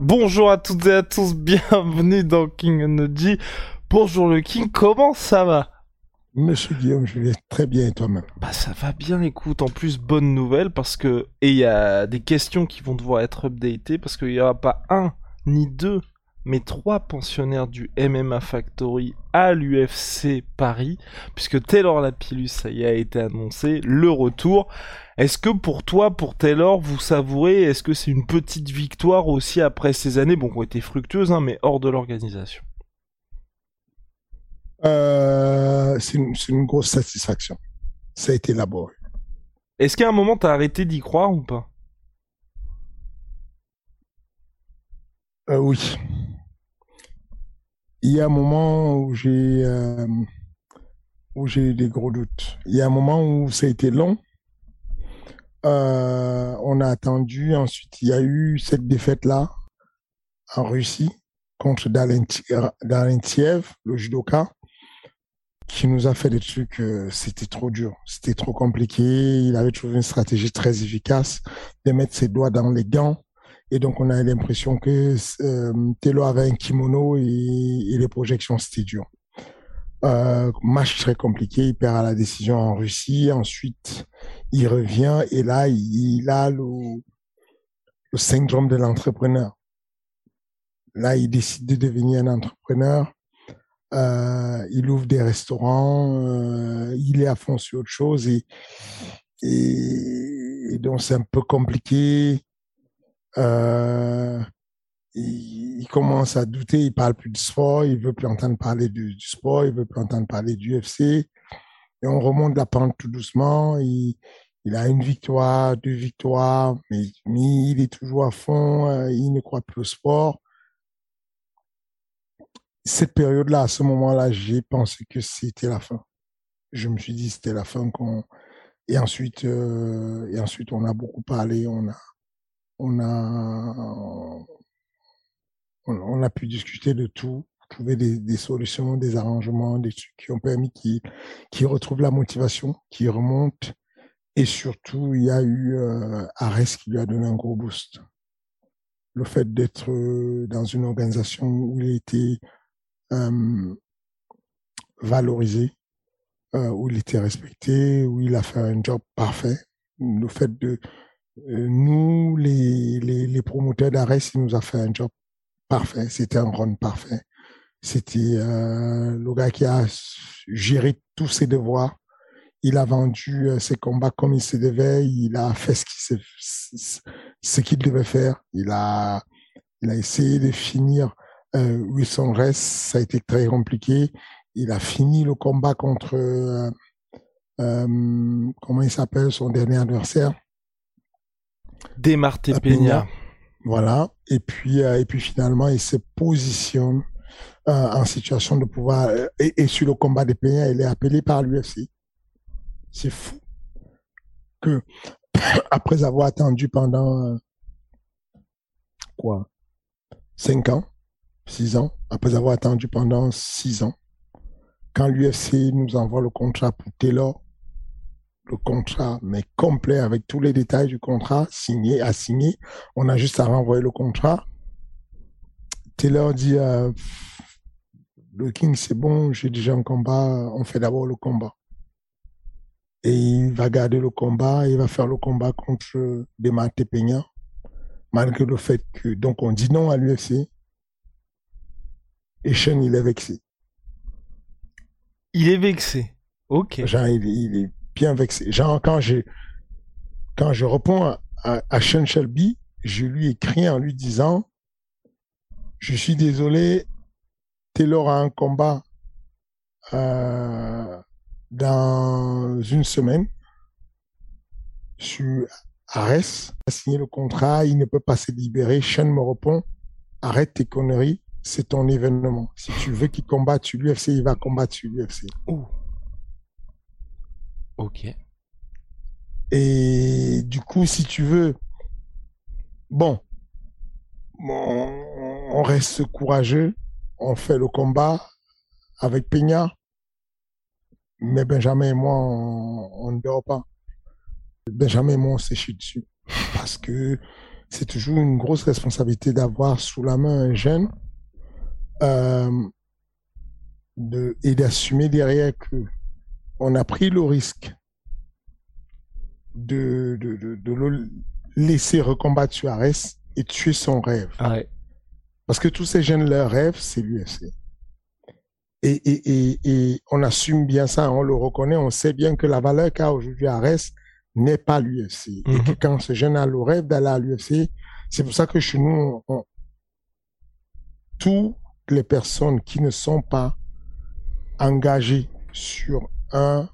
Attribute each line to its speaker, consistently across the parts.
Speaker 1: Bonjour à toutes et à tous, bienvenue dans King Energy. Bonjour le King, comment ça va?
Speaker 2: Monsieur Guillaume, je vais très bien et toi-même?
Speaker 1: Bah ça va bien, écoute, en plus bonne nouvelle parce que... Et il y a des questions qui vont devoir être updatées parce qu'il n'y aura pas un ni deux, mais trois pensionnaires du MMA Factory à l'UFC Paris, puisque Taylor Lapillus, ça y a été annoncé, le retour. Est-ce que pour toi, pour Taylor, vous savourez, est-ce que c'est une petite victoire aussi après ces années, bon, qui ont été fructueuses, hein, mais hors de l'organisation?
Speaker 2: Euh, C'est une, une, grosse satisfaction. Ça a été laborieux.
Speaker 1: Est-ce qu'à un moment, t'as arrêté d'y croire ou pas?
Speaker 2: Euh, Oui. Il y a un moment où j'ai euh, où j'ai eu des gros doutes. Il y a un moment où ça a été long euh, on a attendu. Ensuite, il y a eu cette défaite-là en Russie contre Dalentiev, le judoka, qui nous a fait des trucs. Euh, c'était trop dur, c'était trop compliqué. Il avait trouvé une stratégie très efficace de mettre ses doigts dans les gants. Et donc, on a l'impression que euh, Telo avait un kimono et les projections, c'était dur. Euh, match très compliqué, il perd à la décision en Russie. Ensuite, il revient et là, il, a le, le syndrome de l'entrepreneur. Là, il décide de devenir un entrepreneur. Euh, il ouvre des restaurants, euh, il est à fond sur autre chose et, et, et donc c'est un peu compliqué. Euh, il, commence à douter, il parle plus du sport, il veut plus entendre parler du, sport, il veut plus entendre parler du UFC. Et on remonte la pente tout doucement. Il, a une victoire, deux victoires, mais, mais il est toujours à fond, euh, il ne croit plus au sport. Cette période-là, à ce moment-là, j'ai pensé que c'était la fin. Je me suis dit c'était la fin qu'on et ensuite euh, et ensuite on a beaucoup parlé, on a on a on, a pu discuter de tout, trouver des, solutions, des arrangements, des trucs qui ont permis qu'il qui retrouve la motivation, qui remonte. Et surtout, il y a eu euh, Arès qui lui a donné un gros boost. Le fait d'être euh, dans une organisation où il était euh, valorisé, euh, où il était respecté, où il a fait un job parfait. Le fait de nous, les, promoteurs d'Arès, il nous a fait un job parfait. C'était un run parfait. C'était euh, le gars qui a géré tous ses devoirs. Il a vendu euh, ses combats comme il se devait. Il a fait ce qu'il ce qu'il devait faire. Il a il a essayé de finir euh, Wilson reste. Ça a été très compliqué. Il a fini le combat contre euh, euh comment il s'appelle son dernier adversaire?
Speaker 1: Demarté Peña.
Speaker 2: Voilà. Et puis, euh, et puis finalement, il se positionne euh, en situation de pouvoir. Euh, et, sur le combat des pays, il est appelé par l'UFC. C'est fou que après avoir attendu pendant quoi, cinq ans, six ans, après avoir attendu pendant six ans, quand l'UFC nous envoie le contrat pour Taylor, le contrat, mais complet avec tous les détails du contrat, signé, à signer. On a juste à renvoyer le contrat. Taylor dit euh, le King, c'est bon, j'ai déjà un combat, on fait d'abord le combat. Et il va garder le combat, il va faire le combat contre Demate Peña, malgré le fait que, donc on dit non à l'UFC. Et Sean, il est vexé.
Speaker 1: Il est vexé. Ok.
Speaker 2: Genre, il, il est bien vexé. Genre, quand je réponds à, à Sean Shelby, je lui écris en lui disant Je suis désolé, Taylor a un combat euh, dans une semaine. Je suis Arès a signé le contrat, il ne peut pas se libérer. Sean me répond Arrête tes conneries, c'est ton événement. Si tu veux qu'il combatte sur l'UFC, il va combattre sur l'UFC.
Speaker 1: Ok.
Speaker 2: Et du coup, si tu veux, bon, on, reste courageux, on fait le combat avec Peña, mais Benjamin et moi, on, ne dort pas. Benjamin et moi, on s'échit dessus. Parce que c'est toujours une grosse responsabilité d'avoir sous la main un jeune euh, et d'assumer derrière que on a pris le risque de, de, de, le laisser recombattre Suarez et tuer son rêve. Parce que tous ces jeunes, leur rêve, c'est l'UFC. Et, et, et, et, on assume bien ça, on le reconnaît, on sait bien que la valeur qu'a aujourd'hui Ares n'est pas l'UFC. Et que mhm. quand ce jeune a le rêve d'aller à l'UFC, c'est pour ça que chez nous, on, toutes les personnes qui ne sont pas engagées sur un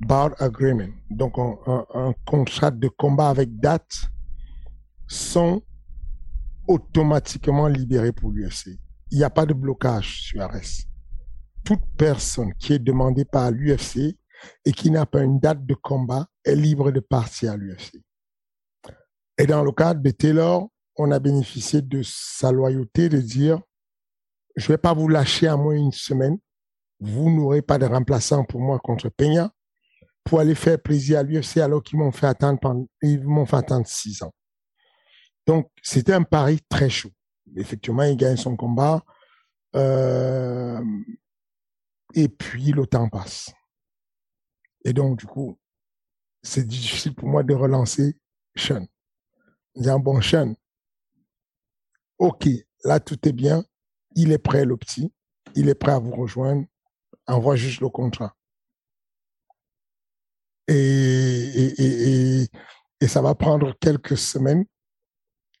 Speaker 2: bout agreement, donc un, contrat de combat avec date, sont automatiquement libérés pour l'UFC. Il n'y a pas de blocage sur Ares. Toute personne qui est demandée par l'UFC et qui n'a pas une date de combat est libre de partir à l'UFC. Et dans le cadre de Taylor, on a bénéficié de sa loyauté de dire, je ne vais pas vous lâcher à moins une semaine. Vous n'aurez pas de remplaçant pour moi contre Peña pour aller faire plaisir à l'UFC alors qu'ils m'ont fait attendre pendant, ils m'ont attendre six ans. Donc, c'était un pari très chaud. Effectivement, il gagne son combat. Euh, et puis, le temps passe. Et donc, du coup, c'est difficile pour moi de relancer Sean. Disant, bon, Sean, OK, là, tout est bien. Il est prêt, le petit. Il est prêt à vous rejoindre. Envoie juste le contrat. Et, et, ça va prendre quelques semaines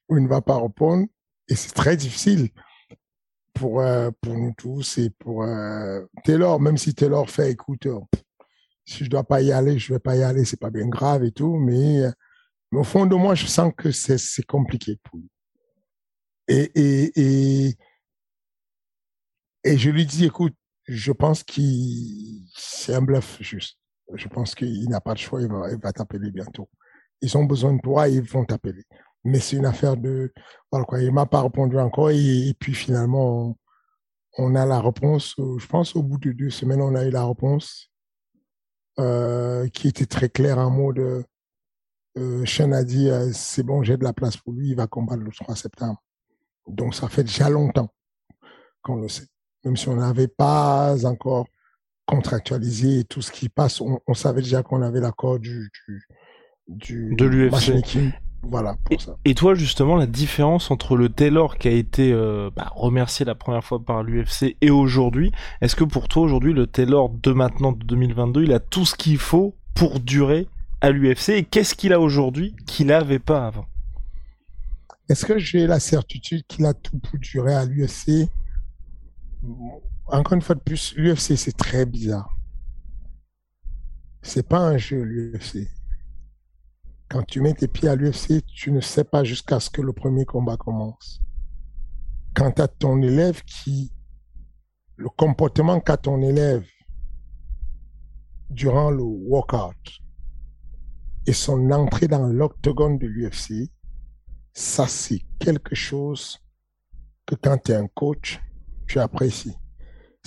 Speaker 2: où il ne va pas répondre. Et c'est très difficile pour, euh, pour nous tous et pour euh, Taylor, même si Taylor fait, écoute, euh, si je dois pas y aller, je vais pas y aller, c'est pas bien grave et tout, mais, au fond de moi, je sens que c'est compliqué pour lui. Et, et, et, et je lui dis, écoute, je pense qu'il c'est un bluff juste je pense qu'il n'a pas de choix, il va, t'appeler bientôt. Ils ont besoin de toi, ils vont t'appeler. Mais c'est une affaire de... Voilà quoi, il m'a pas répondu encore et, puis finalement, on, a la réponse, je pense au bout de deux semaines, on a eu la réponse euh, qui était très claire en mode... Euh, Chen a dit, euh, c'est bon, j'ai de la place pour lui, il va combattre le 3 septembre. Donc ça fait déjà longtemps qu'on le sait. Même si on n'avait pas encore contractualisé tout ce qui passe. On, savait déjà qu'on avait l'accord du, du,
Speaker 1: de l'UFC.
Speaker 2: Voilà,
Speaker 1: et, ça. et, toi, justement, la différence entre le Taylor qui a été euh, bah, remercié la première fois par l'UFC et aujourd'hui, est-ce que pour toi, aujourd'hui, le Taylor de maintenant, de 2022, il a tout ce qu'il faut pour durer à l'UFC Et qu'est-ce qu'il a aujourd'hui qu'il n'avait pas avant?
Speaker 2: Est-ce que j'ai la certitude qu'il a tout pour durer à l'UFC encore une fois de plus, l'UFC, c'est très bizarre. C'est pas un jeu, l'UFC. Quand tu mets tes pieds à l'UFC, tu ne sais pas jusqu'à ce que le premier combat commence. Quand tu as ton élève qui. Le comportement qu'a ton élève durant le workout et son entrée dans l'octogone de l'UFC, ça, c'est quelque chose que quand tu es un coach, tu apprécies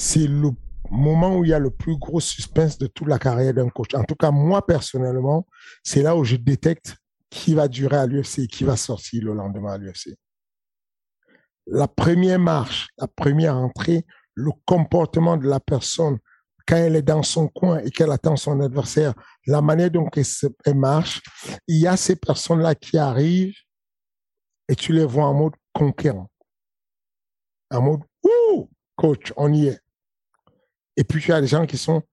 Speaker 2: c'est le moment où il y a le plus gros suspense de toute la carrière d'un coach. En tout cas, moi, personnellement, c'est là où je détecte qui va durer à l'UFC et qui va sortir le lendemain à l'UFC. La première marche, la première entrée, le comportement de la personne quand elle est dans son coin et qu'elle attend son adversaire, la manière dont elle, marche, il y a ces personnes-là qui arrivent et tu les vois en mode conquérant. En mode, coach, on y est. Et puis tu as des gens qui sont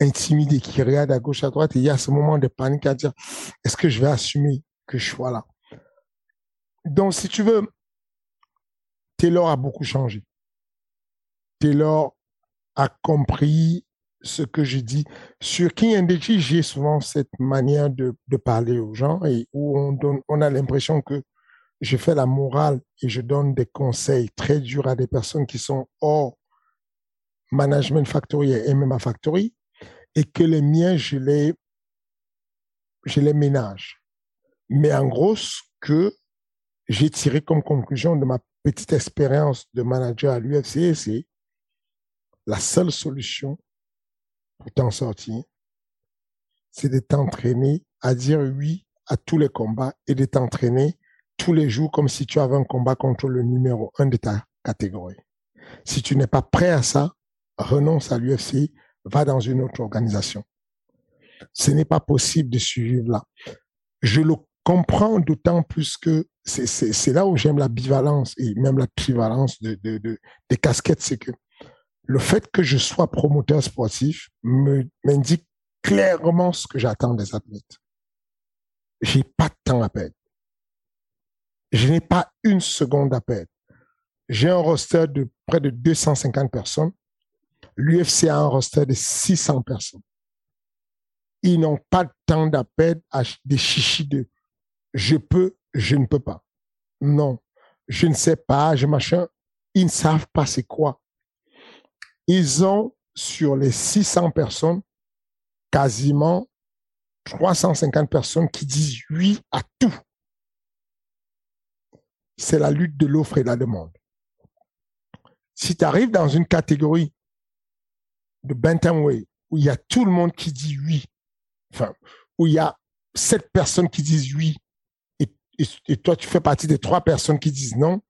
Speaker 2: intimidés, qui regardent à gauche, à droite, et il y a ce moment de panique à dire, est-ce que je vais assumer que je sois là? Donc, si tu veux, Taylor a beaucoup changé. Taylor a compris ce que je dis. Sur King and j'ai souvent cette manière de, de, parler aux gens et où on, donne, on a l'impression que je fais la morale et je donne des conseils très durs à des personnes qui sont hors Management Factory et MMA Factory et que les miens, je les, je les ménage. Mais en gros, ce que j'ai tiré comme conclusion de ma petite expérience de manager à l'UFC, c'est la seule solution pour t'en sortir, c'est de t'entraîner à dire oui à tous les combats et de t'entraîner tous les jours comme si tu avais un combat contre le numéro un de ta catégorie. Si tu n'es pas prêt à ça, renonce à l'UFC, va dans une autre organisation. Ce n'est pas possible de suivre là. Je le comprends d'autant plus que c'est là où j'aime la bivalence et même la trivalence de, de, de des casquettes, c'est que le fait que je sois promoteur sportif m'indique clairement ce que j'attends des athlètes. J'ai pas de temps à perdre. Je n'ai pas une seconde à perdre. J'ai un roster de près de 250 personnes. L'UFC a un roster de 600 personnes. Ils n'ont pas de temps à à des chichis de je peux, je ne peux pas. Non, je ne sais pas, je machin. Ils ne savent pas c'est quoi ils ont sur les 600 personnes, quasiment 350 personnes qui disent oui à tout. C'est la lutte de l'offre et de la demande. Si tu arrives dans une catégorie de bantamweight où il y a tout le monde qui dit oui, enfin, où il y a sept personnes qui disent oui, et, toi tu fais partie des trois personnes qui disent non,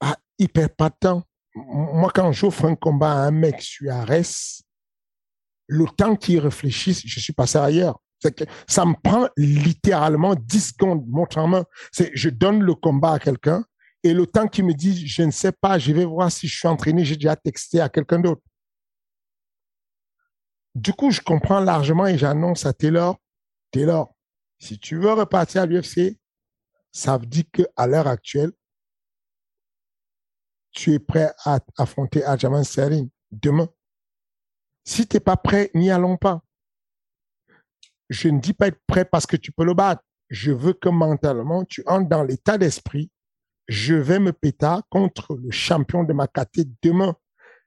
Speaker 2: ah, il perd pas de temps moi, quand j'offre un combat à un mec sur Arès, le temps qu'il réfléchisse, je suis passé ailleurs. Que ça me prend littéralement 10 secondes, montre en main. C'est, je donne le combat à quelqu'un et le temps qu'il me dit, je ne sais pas, je vais voir si je suis entraîné, j'ai déjà texté à quelqu'un d'autre. Du coup, je comprends largement et j'annonce à Taylor, Taylor, si tu veux repartir à l'UFC, ça veut dire qu'à l'heure actuelle, tu es prêt à affronter Ajaman Sterling demain. Si tu n'es pas prêt, n'y allons pas. Je ne dis pas être prêt parce que tu peux le battre. Je veux que mentalement, tu entres dans l'état d'esprit. Je vais me péter contre le champion de ma catégorie demain.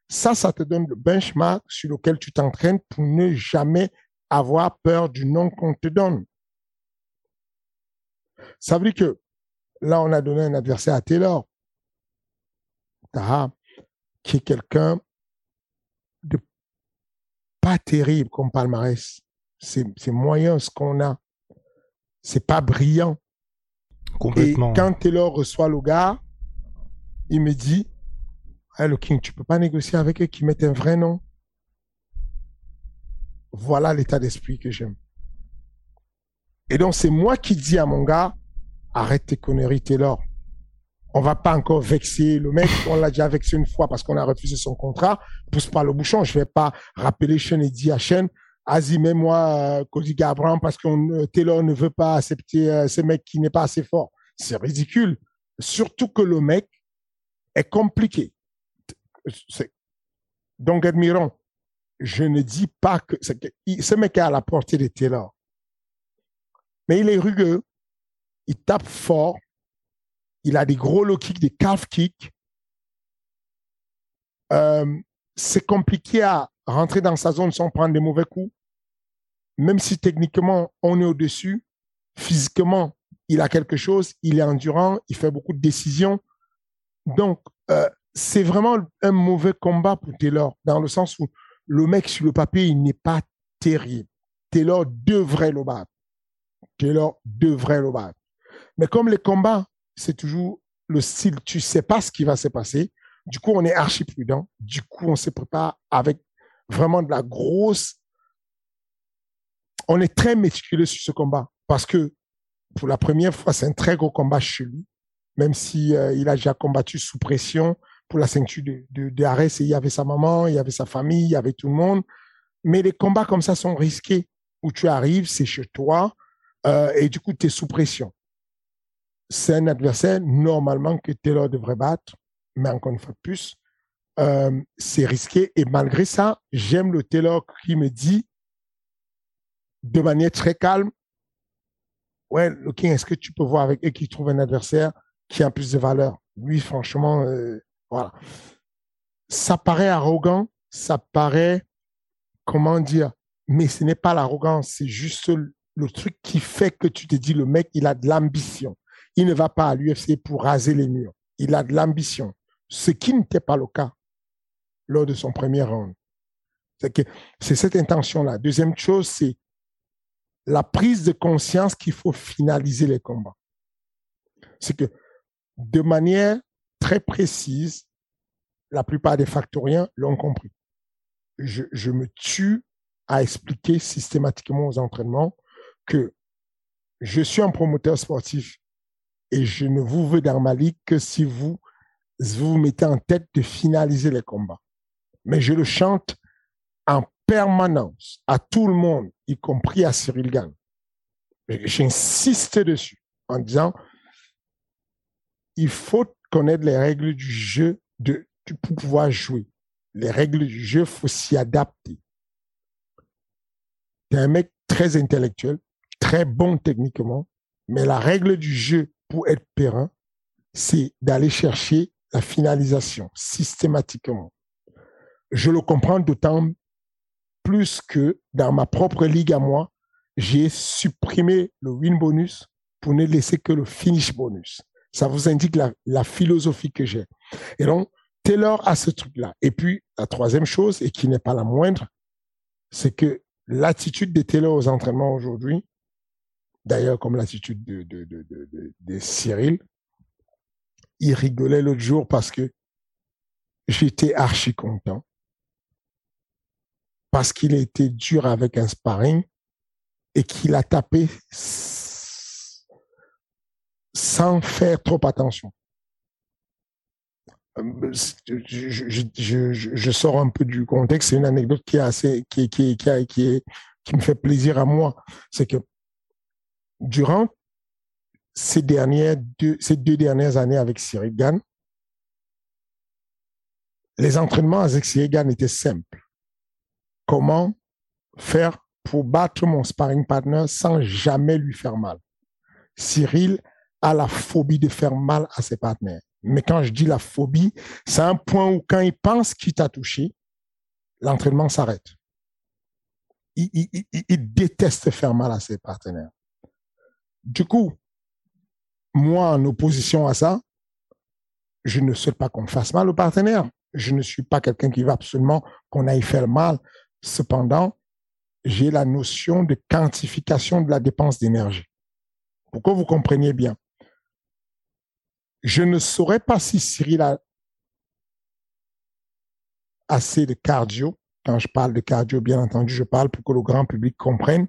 Speaker 2: Ça, ça te donne le benchmark sur lequel tu t'entraînes pour ne jamais avoir peur du nom qu'on te donne. Ça veut dire que là, on a donné un adversaire à Taylor qui est quelqu'un de pas terrible comme palmarès. C'est moyen ce qu'on a. C'est pas brillant.
Speaker 1: Complètement.
Speaker 2: Et quand Taylor reçoit le gars, il me dit, hey, le King, tu peux pas négocier avec eux qui mettent un vrai nom. Voilà l'état d'esprit que j'aime. Et donc, c'est moi qui dis à mon gars, arrête tes conneries, Taylor on va pas encore vexer le mec. On l'a déjà vexé une fois parce qu'on a refusé son contrat. Pousse pas le bouchon. Je vais pas rappeler Sean et dire à Sean, Vas-y, mets-moi euh, Cody Gabran parce que euh, Taylor ne veut pas accepter euh, ce mec qui n'est pas assez fort. C'est ridicule. Surtout que le mec est compliqué. Donc, admirons, je ne dis pas que, ce mec est à la portée de Taylor. Mais il est rugueux. Il tape fort il a des gros low kicks, des calf kicks. Euh, c'est compliqué à rentrer dans sa zone sans prendre des mauvais coups. Même si techniquement on est au-dessus, physiquement il a quelque chose, il est endurant, il fait beaucoup de décisions. Donc euh, c'est vraiment un mauvais combat pour Taylor, dans le sens où le mec sur le papier, il n'est pas terrible. Taylor devrait le battre. Taylor devrait le battre. Mais comme les combats c'est toujours le style, tu sais pas ce qui va se passer. Du coup, on est archi prudent. Du coup, on se prépare avec vraiment de la grosse. On est très méticuleux sur ce combat parce que pour la première fois, c'est un très gros combat chez lui, même si euh, il a déjà combattu sous pression pour la ceinture de, de, de il y avait sa maman, il y avait sa famille, il y avait tout le monde. Mais les combats comme ça sont risqués, où tu arrives, c'est chez toi, euh, et du coup, tu es sous pression. C'est un adversaire, normalement, que Taylor devrait battre, mais encore une fois plus, euh, c'est risqué. Et malgré ça, j'aime le Taylor qui me dit, de manière très calme, ouais, King, est-ce que tu peux voir avec eux qui trouve un adversaire qui a plus de valeur? Lui, franchement, euh, voilà. Ça paraît arrogant, ça paraît, comment dire, mais ce n'est pas l'arrogance, c'est juste le truc qui fait que tu te dis, le mec, il a de l'ambition. Il ne va pas à l'UFC pour raser les murs. Il a de l'ambition. Ce qui n'était pas le cas lors de son premier round. C'est cette intention-là. Deuxième chose, c'est la prise de conscience qu'il faut finaliser les combats. C'est que de manière très précise, la plupart des factoriens l'ont compris. Je, me tue à expliquer systématiquement aux entraînements que je suis un promoteur sportif et je ne vous veux dans que si vous vous mettez en tête de finaliser les combats. Mais je le chante en permanence à tout le monde, y compris à Cyril Gann. J'insiste dessus en disant, il faut connaître les règles du jeu de, pour pouvoir jouer. Les règles du jeu, il faut s'y adapter. Tu es un mec très intellectuel, très bon techniquement, mais la règle du jeu pour être périn, c'est d'aller chercher la finalisation systématiquement. Je le comprends d'autant plus que dans ma propre ligue à moi, j'ai supprimé le win bonus pour ne laisser que le finish bonus. Ça vous indique la, philosophie que j'ai. Et donc, Taylor a ce truc-là. Et puis, la troisième chose, et qui n'est pas la moindre, c'est que l'attitude de Taylor aux entraînements aujourd'hui, d'ailleurs comme l'attitude de, de, de, de, de Cyril, il rigolait l'autre jour parce que j'étais archi content parce qu'il a été dur avec un sparring et qu'il a tapé sans faire trop attention. Euh, je, sors un peu du contexte. C'est une anecdote qui me fait plaisir à moi. C'est que durant ces dernières deux, ces deux dernières années avec Cyril Gann, les entraînements avec Cyril Gann étaient simples comment faire pour battre mon sparring partner sans jamais lui faire mal. Cyril a la phobie de faire mal à ses partenaires. Mais quand je dis la phobie, c'est un point où quand il pense qu'il t'a touché, l'entraînement s'arrête. Il, déteste faire mal à ses partenaires. Du coup, moi, en opposition à ça, je ne souhaite pas qu'on fasse mal au partenaire. Je ne suis pas quelqu'un qui veut absolument qu'on aille faire mal. Cependant, j'ai la notion de quantification de la dépense d'énergie. Pour que vous compreniez bien. Je ne saurais pas si Cyril a assez de cardio. Quand je parle de cardio, bien entendu, je parle pour que le grand public comprenne.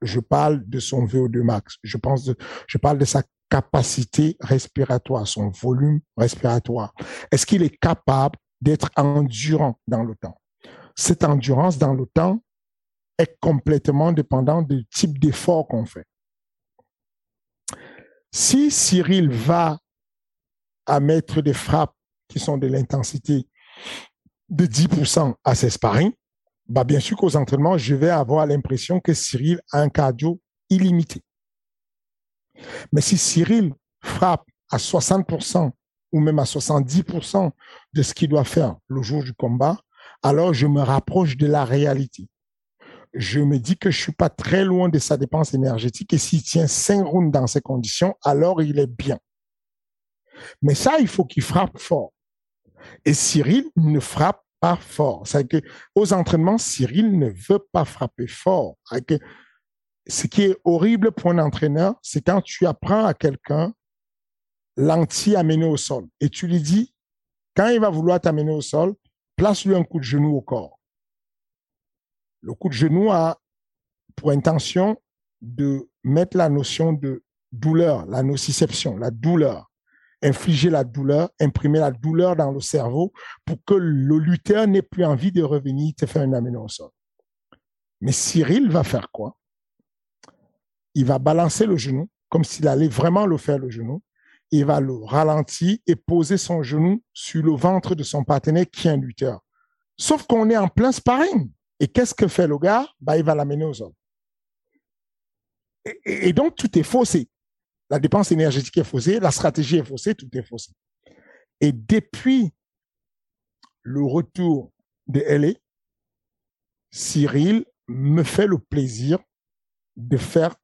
Speaker 2: Je parle de son VO2 max. Je pense de, je parle de sa capacité respiratoire, son volume respiratoire. Est-ce qu'il est capable d'être endurant dans le temps? Cette endurance dans le temps est complètement dépendante du type d'effort qu'on fait. Si Cyril va à mettre des frappes qui sont de l'intensité de 10% à ses sparring, bah bien sûr qu'aux entraînements, je vais avoir l'impression que Cyril a un cardio illimité. Mais si Cyril frappe à 60% ou même à 70% de ce qu'il doit faire le jour du combat, alors je me rapproche de la réalité. Je me dis que je suis pas très loin de sa dépense énergétique et s'il tient cinq rounds dans ces conditions, alors il est bien. Mais ça, il faut qu'il frappe fort. Et Cyril ne frappe pas fort. C'est que aux entraînements, Cyril ne veut pas frapper fort. Ce qui est horrible pour un entraîneur, c'est quand tu apprends à quelqu'un l'anti amener au sol et tu lui dis, quand il va vouloir t'amener au sol, place-lui un coup de genou au corps. Le coup de genou a pour intention de mettre la notion de douleur, la nociception, la douleur. infliger la douleur, imprimer la douleur dans le cerveau pour que le lutteur n'ait plus envie de revenir te faire une amener au sol. Mais Cyril va faire quoi? Il va balancer le genou comme s'il allait vraiment le faire le genou. Il va le ralentir et poser son genou sur le ventre de son partenaire qui est un lutteur. Sauf qu'on est en plein sparring. Et qu'est-ce que fait le gars? Bah, Il va l'amener au sol. Et, et, donc, tout est faussé. La dépense énergétique est faussée, la stratégie est faussée, tout est faussé. Et depuis le retour de LA, Cyril me fait le plaisir de faire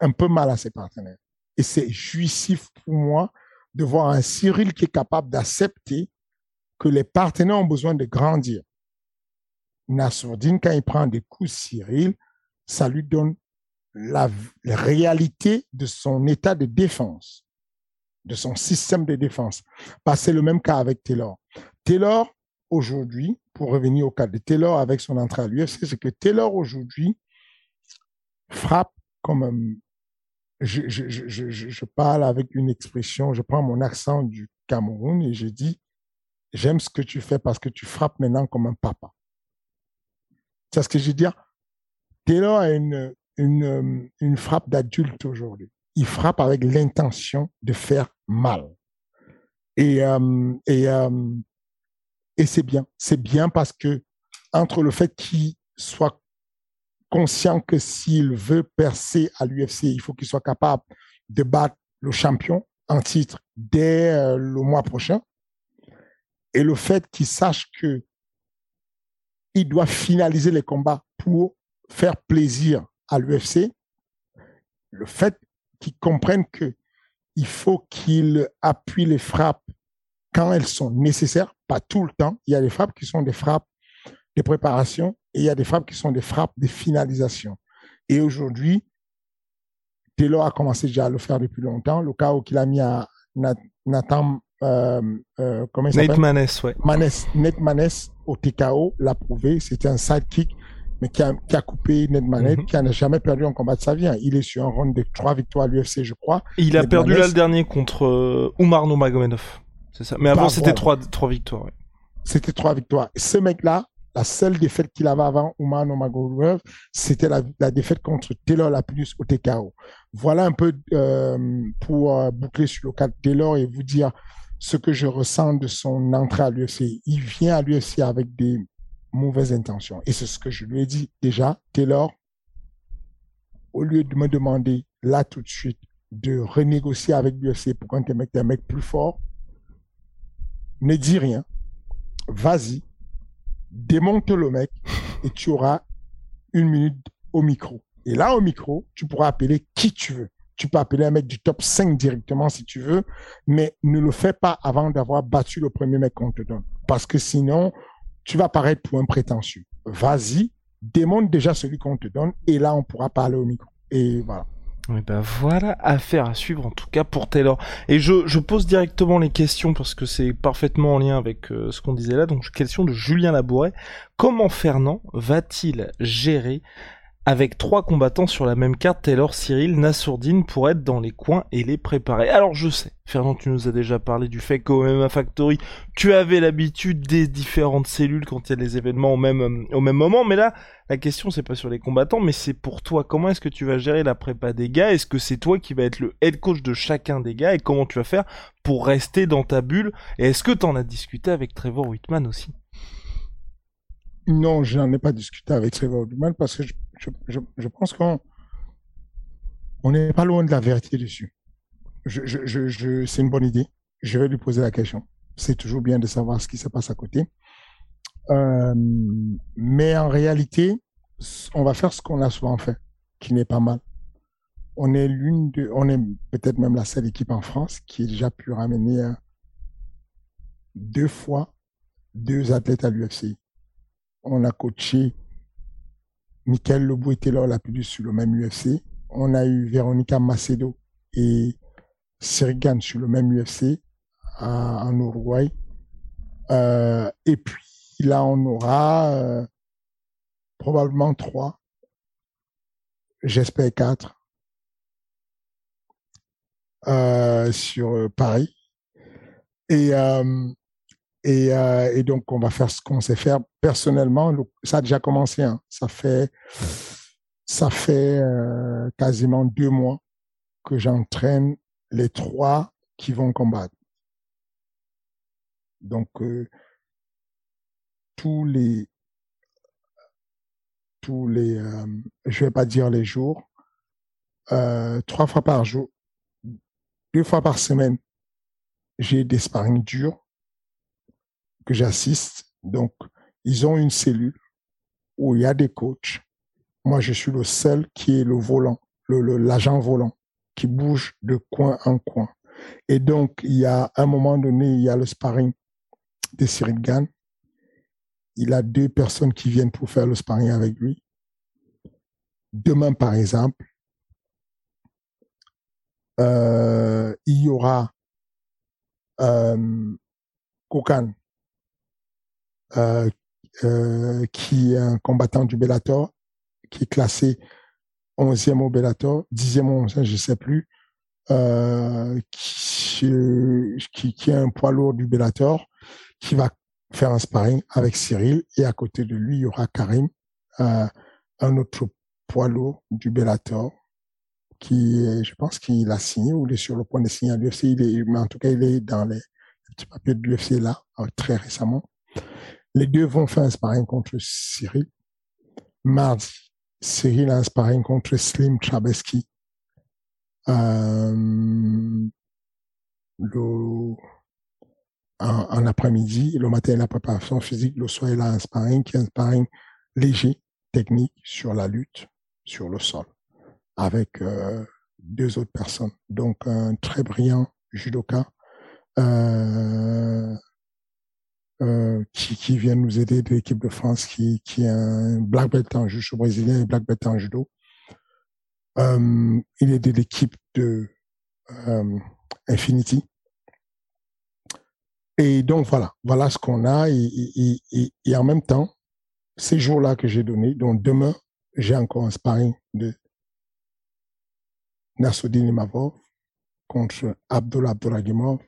Speaker 2: un peu mal à ses partenaires. Et c'est jouissif pour moi de voir un Cyril qui est capable d'accepter que les partenaires ont besoin de grandir. Nassourdine, quand il prend des coups Cyril, ça lui donne la, réalité de son état de défense, de son système de défense. C'est le même cas avec Taylor. Taylor, aujourd'hui, pour revenir au cas de Taylor avec son entrée à l'UFC, c'est que Taylor, aujourd'hui, frappe comme un... Je, je, je, je, parle avec une expression, je prends mon accent du Cameroun et je dis, j'aime ce que tu fais parce que tu frappes maintenant comme un papa. C'est ce que je veux dire? Taylor a une, une, une frappe d'adulte aujourd'hui. Il frappe avec l'intention de faire mal. Et, euh, et, euh, et c'est bien. C'est bien parce que entre le fait qu'il soit conscient que s'il veut percer à l'UFC, il faut qu'il soit capable de battre le champion en titre dès euh, le mois prochain. Et le fait qu'il sache que il doit finaliser les combats pour faire plaisir à l'UFC, le fait qu'ils comprennent que il faut qu'il appuie les frappes quand elles sont nécessaires, pas tout le temps. Il y a des frappes qui sont des frappes de préparation et il y a des frappes qui sont des frappes de finalisation. Et aujourd'hui, Taylor a commencé déjà à le faire depuis longtemps. Le cas qu'il a mis à Nathan, euh, euh, comment il
Speaker 1: Nate Maness, ouais.
Speaker 2: Maness, Nate Maness au TKO l'a prouvé. C'était un sidekick mais qui a, qui a coupé Ned Manet, mm -hmm. qui n'a jamais perdu un combat de sa vie. Hein. Il est sur un round de trois victoires à l'UFC, je crois.
Speaker 1: il a perdu là le dernier contre euh, Umar Nurmagomedov. C'est ça. Mais avant, c'était trois, trois victoires. Ouais.
Speaker 2: C'était trois victoires. Ce mec-là, la seule défaite qu'il avait avant Umar Nurmagomedov, c'était la, défaite contre Taylor Lapidus au TKO. Voilà un peu euh, pour euh, boucler sur le cas de Taylor et vous dire ce que je ressens de son entrée à l'UFC. Il vient à l'UFC avec des mauvaises intentions. Et c'est ce que je lui ai dit déjà. Taylor, au lieu de me demander là tout de suite de renégocier avec l'UFC pour quand es un mec plus fort, ne dis rien. Vas-y, démonte le mec et tu auras une minute au micro. Et là, au micro, tu pourras appeler qui tu veux. Tu peux appeler un mec du top 5 directement si tu veux, mais ne le fais pas avant d'avoir battu le premier mec qu'on te donne. Parce que sinon, tu vas paraître pour un prétentieux. Vas-y, démonte déjà celui qu'on te donne et là, on pourra parler au micro. Et voilà.
Speaker 1: Et ben voilà, affaire à suivre en tout cas pour Taylor. Et je, je pose directement les questions parce que c'est parfaitement en lien avec euh, ce qu'on disait là. Donc question de Julien Labouret. Comment Fernand va-t-il gérer avec trois combattants sur la même carte, Taylor, Cyril, Nassourdine, pour être dans les coins et les préparer. Alors je sais, Fernand, tu nous as déjà parlé du fait qu'au MMA Factory, tu avais l'habitude des différentes cellules quand il y a des événements au même, euh, au même moment, mais là, la question c'est pas sur les combattants, mais c'est pour toi. Comment est-ce que tu vas gérer la prépa des gars? Est-ce que c'est toi qui vas être le head coach de chacun des gars? Et comment tu vas faire pour rester dans ta bulle? Et est-ce que tu en as discuté avec Trevor Whitman aussi?
Speaker 2: Non, je n'en ai pas discuté avec Trevor Whitman parce que je, je, pense qu'on on n'est pas loin de la vérité dessus. C'est une bonne idée. Je vais lui poser la question. C'est toujours bien de savoir ce qui se passe à côté. Euh, mais en réalité, on va faire ce qu'on a souvent fait, qui n'est pas mal. On est l'une de, on est peut-être même la seule équipe en France qui a déjà pu ramener euh, deux fois deux athlètes à l'UFC on a coaché Michael Lobo était là, la plus sur le même UFC. On a eu Véronica Macedo et Sirigan sur le même UFC en Uruguay. Euh, et puis là, on aura euh, probablement trois, j'espère quatre. Euh, sur Paris. Et, et, et, donc, on va faire ce qu'on sait faire. Personnellement, ça a déjà commencé. Hein. Ça fait, ça fait quasiment deux mois que j'entraîne les trois qui vont combattre. Donc, tous les, tous les, euh, je vais pas dire les jours, euh, trois fois par jour, deux fois par semaine, j'ai des sparring durs que j'assiste. Donc, ils ont une cellule où il y a des coachs. Moi, je suis le seul qui est le volant, l'agent volant, qui bouge de coin en coin. Et donc, il y a un moment donné, il y a le sparring de Cyril Gann. Il a deux personnes qui viennent pour faire le sparring avec lui. Demain, par exemple, euh, il y aura euh, qui est un combattant du Bellator, qui est classé 11e au Bellator, 10e ou 11e, je ne sais plus, euh, qui, est un poids lourd du Bellator, qui va faire un sparring avec Cyril. Et à côté de lui, il y aura Karim, euh, un autre poids lourd du Bellator, qui, je pense qu'il a signé ou il est sur le point de signer à l'UFC. Mais en tout cas, il est dans les, petits papiers de l'UFC là, euh, très récemment. Les deux vont faire un sparring contre Cyril. Mardi, Cyril a un sparring contre Slim Chabeski. Euh, le, en, après-midi, le matin, la préparation physique, le soir, il a un sparring qui est un sparring léger, technique, sur la lutte, sur le sol, avec euh, deux autres personnes. Donc, un très brillant judoka euh, euh, qui, qui vient nous aider de l'équipe de France, qui, est un black belt en judo brésilien et black belt en judo. Euh, il est de l'équipe de euh, Infinity. Et donc voilà, voilà ce qu'on a. Et, en même temps, ces jours-là que j'ai donnés, donc demain, j'ai encore un sparring de Nassoudine Imavov contre Abdullah Abdouragimov.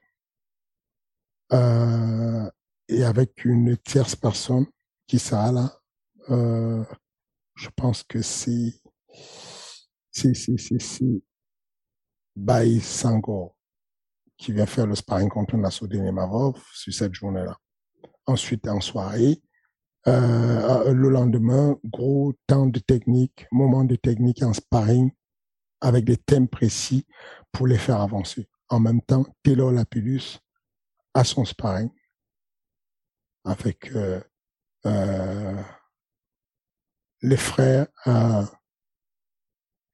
Speaker 2: Euh, et avec une tierce personne qui sera là. Euh, je pense que c'est c'est c'est Baï Sangor qui vient faire le sparring contre Nassoudine Imavov sur cette journée-là. Ensuite, en soirée, euh, le lendemain, gros temps de technique, moment de technique en sparring avec des thèmes précis pour les faire avancer. En même temps, Taylor Lapidus a son sparring avec euh, les frères euh,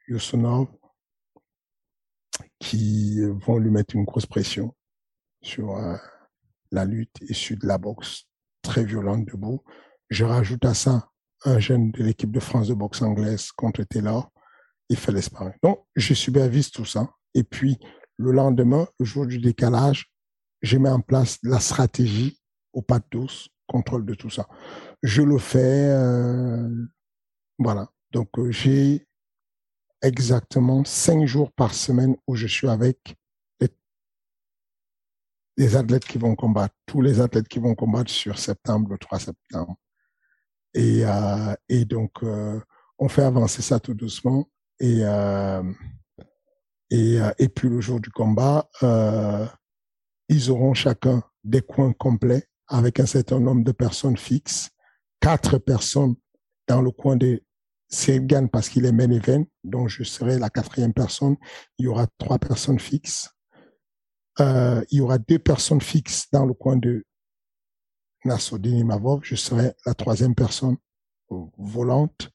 Speaker 2: Yusunov qui vont lui mettre une grosse pression sur euh, la lutte issue de la boxe très violente debout. Je rajoute à ça un jeune de l'équipe de France de boxe anglaise contre Taylor. Il fait l'espace. Donc, je supervise tout ça. Et puis, le lendemain, le jour du décalage, je mets en place la stratégie pas douce, contrôle de tout ça. Je le fais, euh, voilà. Donc, euh, j'ai exactement cinq jours par semaine où je suis avec les, athlètes qui vont combattre, tous les athlètes qui vont combattre sur septembre, le 3 septembre. Et, euh, donc, on fait avancer ça tout doucement. Et, et, et puis le jour du combat, ils auront chacun des coins complets avec un certain nombre de personnes fixes, quatre personnes dans le coin des Gann parce qu'il est main event, donc je serai la quatrième personne. Il y aura trois personnes fixes. Euh, il y aura deux personnes fixes dans le coin de Nassoudine Mavov. Je serai la troisième personne volante.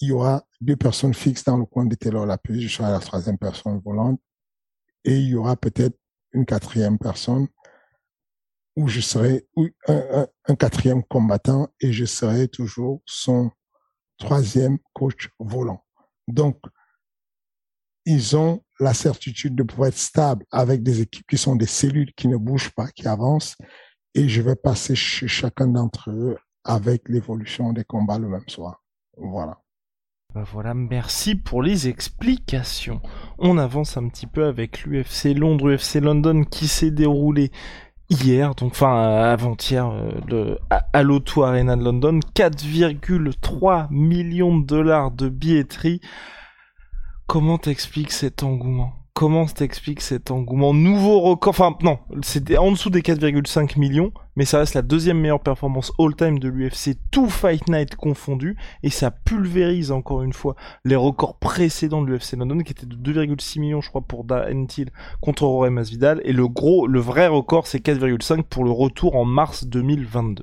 Speaker 2: Il y aura deux personnes fixes dans le coin de Taylor Lapus. Je serai la troisième personne volante. Et il y aura peut-être une quatrième personne où je serai un, quatrième combattant et je serai toujours son troisième coach volant. Donc, ils ont la certitude de pouvoir être stable avec des équipes qui sont des cellules qui ne bougent pas, qui avancent. Et je vais passer chez chacun d'entre eux avec l'évolution des combats le même soir. Voilà.
Speaker 1: Bah voilà, merci pour les explications. On avance un petit peu avec l'UFC Londres, l'UFC London qui s'est déroulé hier, donc enfin avant-hier, euh, à, l'Auto Arena de London, 4,3 millions de dollars de billetterie. Comment t'expliques cet engouement? Comment t'expliques cet engouement Nouveau record, enfin non, c'était en dessous des 4,5 millions, mais ça reste la deuxième meilleure performance all-time de l'UFC, tout Fight Night confondu, et ça pulvérise encore une fois les records précédents de l'UFC London, qui était de 2,6 millions, je crois, pour Da Till contre Rory Masvidal, et le gros, le vrai record, c'est 4,5 pour le retour en mars 2022.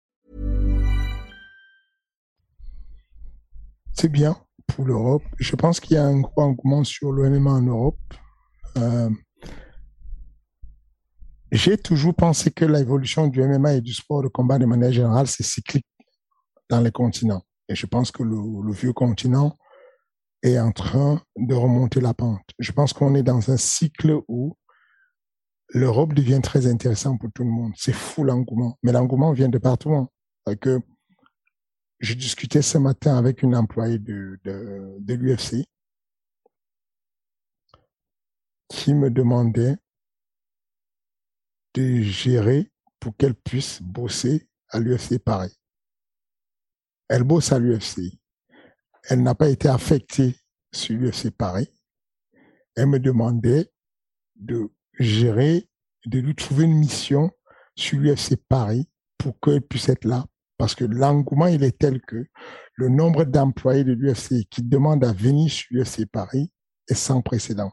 Speaker 2: C'est bien pour l'Europe. Je pense qu'il y a un gros engouement sur le MMA en Europe. Euh, j'ai toujours pensé que l'évolution du MMA et du sport de combat de manière générale, c'est cyclique dans les continents. Et je pense que le, vieux continent est en train de remonter la pente. Je pense qu'on est dans un cycle où l'Europe devient très intéressant pour tout le monde. C'est fou l'engouement. Mais l'engouement vient de partout. Hein. Que je discutais ce matin avec une employée de, de, l'UFC qui me demandait de gérer pour qu'elle puisse bosser à l'UFC Paris. Elle bosse à l'UFC. Elle n'a pas été affectée sur l'UFC Paris. Elle me demandait de gérer, de lui trouver une mission sur l'UFC Paris pour qu'elle puisse être là parce que l'engouement, est tel que le nombre d'employés de l'UFC qui demandent à venir sur l'UFC Paris est sans précédent.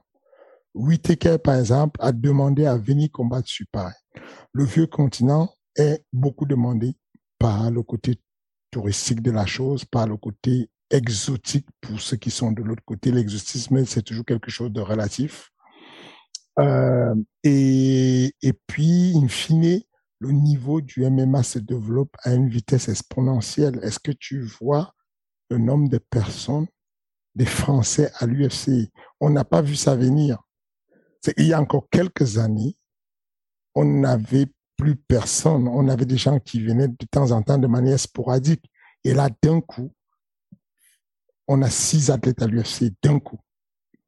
Speaker 2: Whitaker, par exemple, a demandé à venir combattre sur Paris. Le vieux continent est beaucoup demandé par le côté touristique de la chose, par le côté exotique pour ceux qui sont de l'autre côté. L'exotisme, c'est toujours quelque chose de relatif. Euh, et, et puis, in fine, le niveau du MMA se développe à une vitesse exponentielle. Est-ce que tu vois le nombre de personnes, des Français à l'UFC On n'a pas vu ça venir. Il y a encore quelques années, on n'avait plus personne. On avait des gens qui venaient de temps en temps de manière sporadique. Et là, d'un coup, on a six athlètes à l'UFC, d'un coup,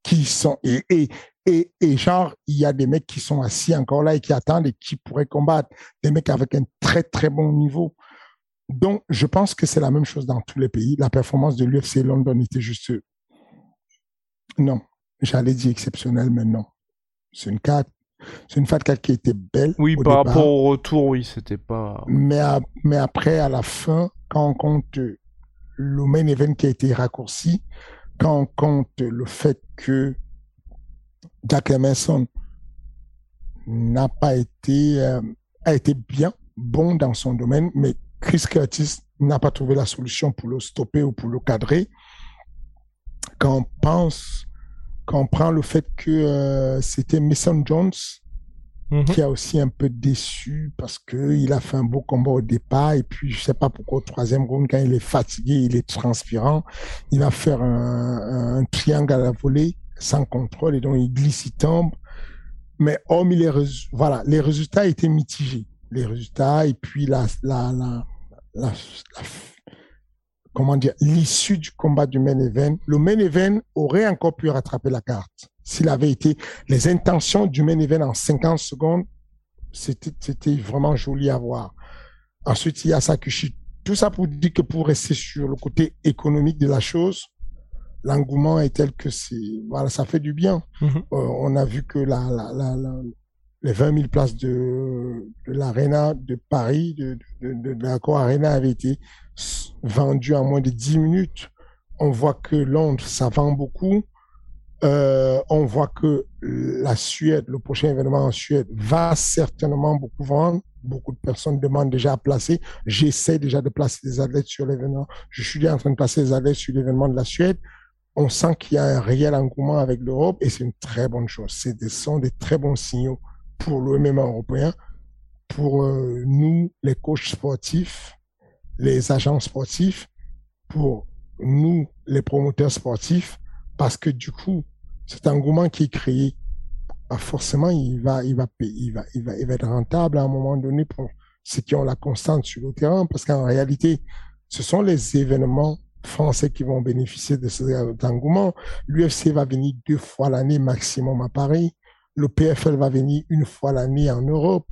Speaker 2: qui sont, et, et, et, genre, il y a des mecs qui sont assis encore là et qui attendent et qui pourraient combattre. Des mecs avec un très, très bon niveau. Donc, je pense que c'est la même chose dans tous les pays. La performance de l'UFC London était juste, non, j'allais dire exceptionnelle, mais non. C'est une carte. C'est une Fat 4 qui était belle.
Speaker 1: Oui, par rapport au retour, oui, c'était pas.
Speaker 2: Mais, mais après, à la fin, quand on compte le main event qui a été raccourci, quand on compte le fait que Jack Emerson n'a pas été, euh, a été bien bon dans son domaine, mais Chris Curtis n'a pas trouvé la solution pour le stopper ou pour le cadrer. Quand on pense, quand on prend le fait que euh, c'était Mason Jones mhm. qui a aussi un peu déçu parce que il a fait un beau combat au départ et puis je sais pas pourquoi au troisième round quand il est fatigué, il est transpirant, il va faire un, un triangle à la volée sans contrôle et donc il glisse, il tombe. Mais hormis les, voilà, les résultats étaient mitigés. Les résultats et puis la, la, la, comment dire, l'issue du combat du main event. Le main event aurait encore pu rattraper la carte. S'il avait été, les intentions du main event en 50 secondes, c'était, c'était vraiment joli à voir. Ensuite, il y a Sakushi. Tout ça pour dire que pour rester sur le côté économique de la chose, l'engouement est tel que c'est voilà ça fait du bien mhm. euh, on a vu que la, la, la, les 20 000 places de, de l'arena de Paris de, de, de, de l'accord arena avaient été vendues en moins de 10 minutes on voit que Londres ça vend beaucoup Euh, on voit que la Suède, le prochain événement en Suède, va certainement beaucoup vendre. Beaucoup de personnes demandent déjà à placer. J'essaie déjà de placer des athlètes sur l'événement. Je suis en train de placer des athlètes sur l'événement de la Suède. On sent qu'il y a un réel engouement avec l'Europe et c'est une très bonne chose. Ce sont des très bons signaux pour le MMA européen, pour euh, nous, les coachs sportifs, les agents sportifs, pour nous, les promoteurs sportifs, parce que du coup, cet engouement qui est créé, bah, forcément, il va, il, va, il, va, il, va, il va être rentable à un moment donné pour ceux qui ont la constante sur le terrain, parce qu'en réalité, ce sont les événements français qui vont bénéficier de cet engouement. L'UFC va venir deux fois l'année maximum à Paris. Le PFL va venir une fois l'année en Europe.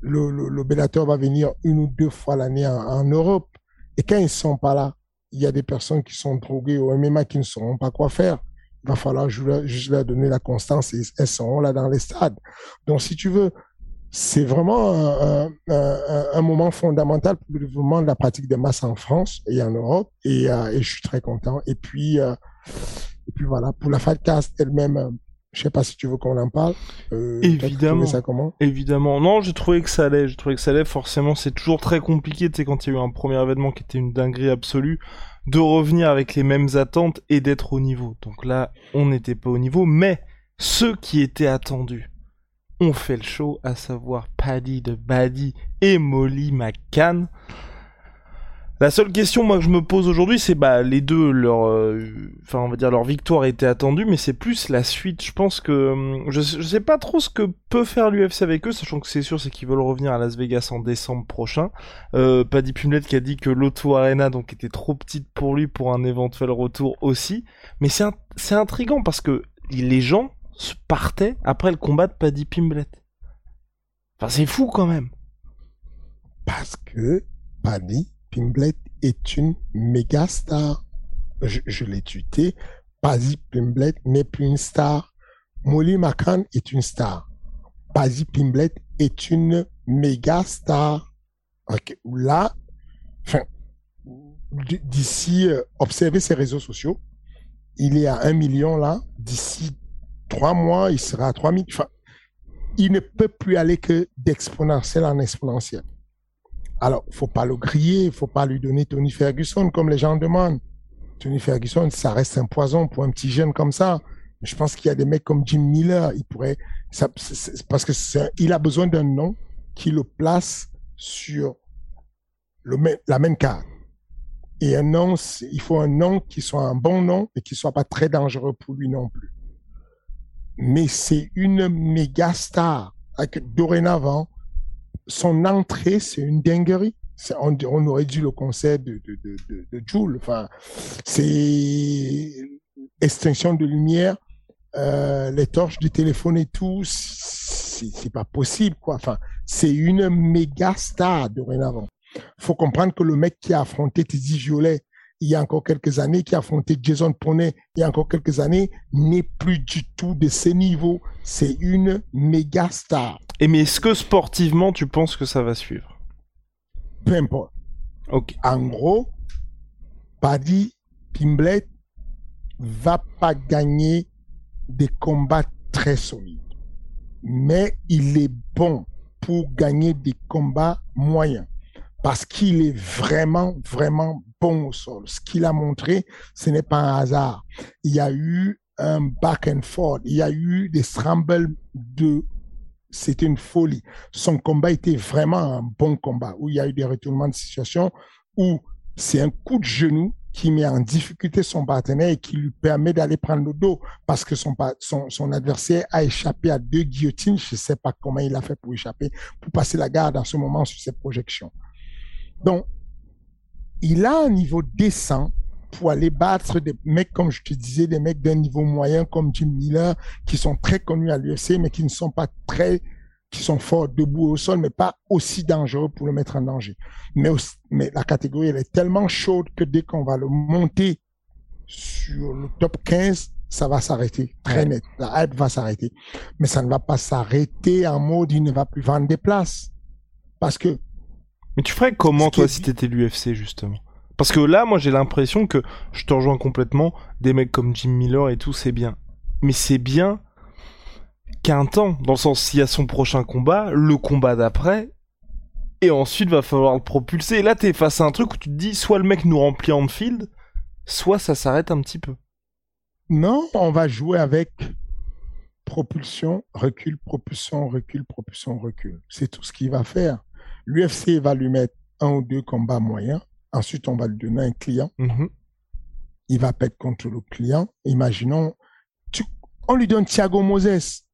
Speaker 2: Le, le, va venir une ou deux fois l'année en, en, Europe. Et quand ils ne sont pas là, il y a des personnes qui sont droguées au MMA qui ne sauront pas quoi faire. Il va falloir juste leur donner la constance et elles seront là dans les stades. Donc, si tu veux, c'est vraiment un, un, un, moment fondamental pour le développement de la pratique des masses en France et en Europe. Et, euh, et je suis très content. Et puis, euh, et puis voilà, pour la Fatcast elle-même, euh, je sais pas si tu veux qu'on en parle.
Speaker 1: Euh, évidemment. Ça comment? Évidemment. Non, j'ai trouvé que ça allait. J'ai trouvé que ça allait. Forcément, c'est toujours très compliqué. Tu sais, quand il y a eu un premier événement qui était une dinguerie absolue, de revenir avec les mêmes attentes et d'être au niveau. Donc là, on n'était pas au niveau, mais ceux qui étaient attendus ont fait le show, à savoir Paddy de Baddy et Molly McCann. La seule question moi que je me pose aujourd'hui, c'est bah les deux leur, euh, on victoire était attendue, mais c'est plus la suite. Je pense que hum, je, je sais pas trop ce que peut faire l'UFC avec eux, sachant que c'est sûr c'est qu'ils veulent revenir à Las Vegas en décembre prochain. Euh, Paddy Pimlet qui a dit que l'Auto Arena donc était trop petite pour lui pour un éventuel retour aussi, mais c'est c'est intrigant parce que les gens se partaient après le combat de Paddy Pimlet. Enfin c'est fou quand même.
Speaker 2: Parce que Paddy Pimblet est une méga star. Je, l'ai tuté. Paddy Pimblet n'est plus une star. Molly McCann est une star. Paddy Pimblet est une méga star. Là, d'ici, euh, observez ses réseaux sociaux. Il est à un million là. D'ici trois mois, il sera à 3000. Enfin, il ne peut plus aller que d'exponentiel en exponentiel. Alors, il faut pas le griller, il faut pas lui donner Tony Ferguson comme les gens demandent. Tony Ferguson, ça reste un poison pour un petit jeune comme ça. Je pense qu'il y a des mecs comme Jim Miller, il pourrait, parce que il a besoin d'un nom qui le place sur la même carte. Et un nom, il faut un nom qui soit un bon nom et qui soit pas très dangereux pour lui non plus. Mais c'est une méga star. Dorénavant, son entrée, c'est une dinguerie. On, aurait dû le concert de, de, de, de Joule. Enfin, c'est extinction de lumière, euh, les torches du téléphone et tout. C'est pas possible, quoi. Enfin, c'est une méga star dorénavant. faut comprendre que le mec qui a affronté Teddy Violet il y a encore quelques années, qui a affronté Jason Poney il y a encore quelques années, n'est plus du tout de ce niveau. C'est une méga star.
Speaker 1: Et mais est-ce que sportivement, tu penses que ça va suivre?
Speaker 2: Peu importe.
Speaker 1: Ok.
Speaker 2: En gros, Paddy Pimblet va pas gagner des combats très solides. Mais il est bon pour gagner des combats moyens. Parce qu'il est vraiment, vraiment bon. Ce qu'il a montré, ce n'est pas un hasard. Il y a eu un back and forth. Il y a eu des scrambles de c'était une folie. Son combat était vraiment un bon combat, où il y a eu des retournements de situation, où c'est un coup de genou qui met en difficulté son partenaire et qui lui permet d'aller prendre le dos parce que son, adversaire a échappé à deux guillotines. Je ne sais pas comment il a fait pour échapper, pour passer la garde en ce moment sur ses projections. Donc, il a un niveau décent pour aller battre des mecs, comme je te disais, des mecs d'un niveau moyen comme Jim Miller, qui sont très connus à l'UFC, mais qui ne sont pas très, qui sont forts debout au sol, mais pas aussi dangereux pour le mettre en danger. Mais, mais la catégorie, elle est tellement chaude que dès qu'on va le monter sur le top 15, ça va s'arrêter. Très net. La hype va s'arrêter. Mais ça ne va pas s'arrêter en mode il ne va plus vendre des places. Parce que.
Speaker 1: Mais tu ferais comment, toi, si tu étais l'UFC, justement? Parce que là, moi, j'ai l'impression que je te rejoins complètement. Des mecs comme Jim Miller et tout, c'est bien. mais c'est bien qu'un temps, dans le sens s'il y a son prochain combat, le combat d'après, et ensuite va falloir le propulser. Et là, t'es face à un truc où tu te dis, soit le mec nous remplit en field, soit ça s'arrête un petit peu.
Speaker 2: Non, on va jouer avec propulsion, recul, propulsion, recul, propulsion, recul. C'est tout ce qu'il va faire. L'UFC va lui mettre un ou deux combats moyens. Ensuite, on va lui donner un client.
Speaker 1: Mhm.
Speaker 2: Il va perdre contre le client. Imaginons, tu- on lui donne Thiago Moses.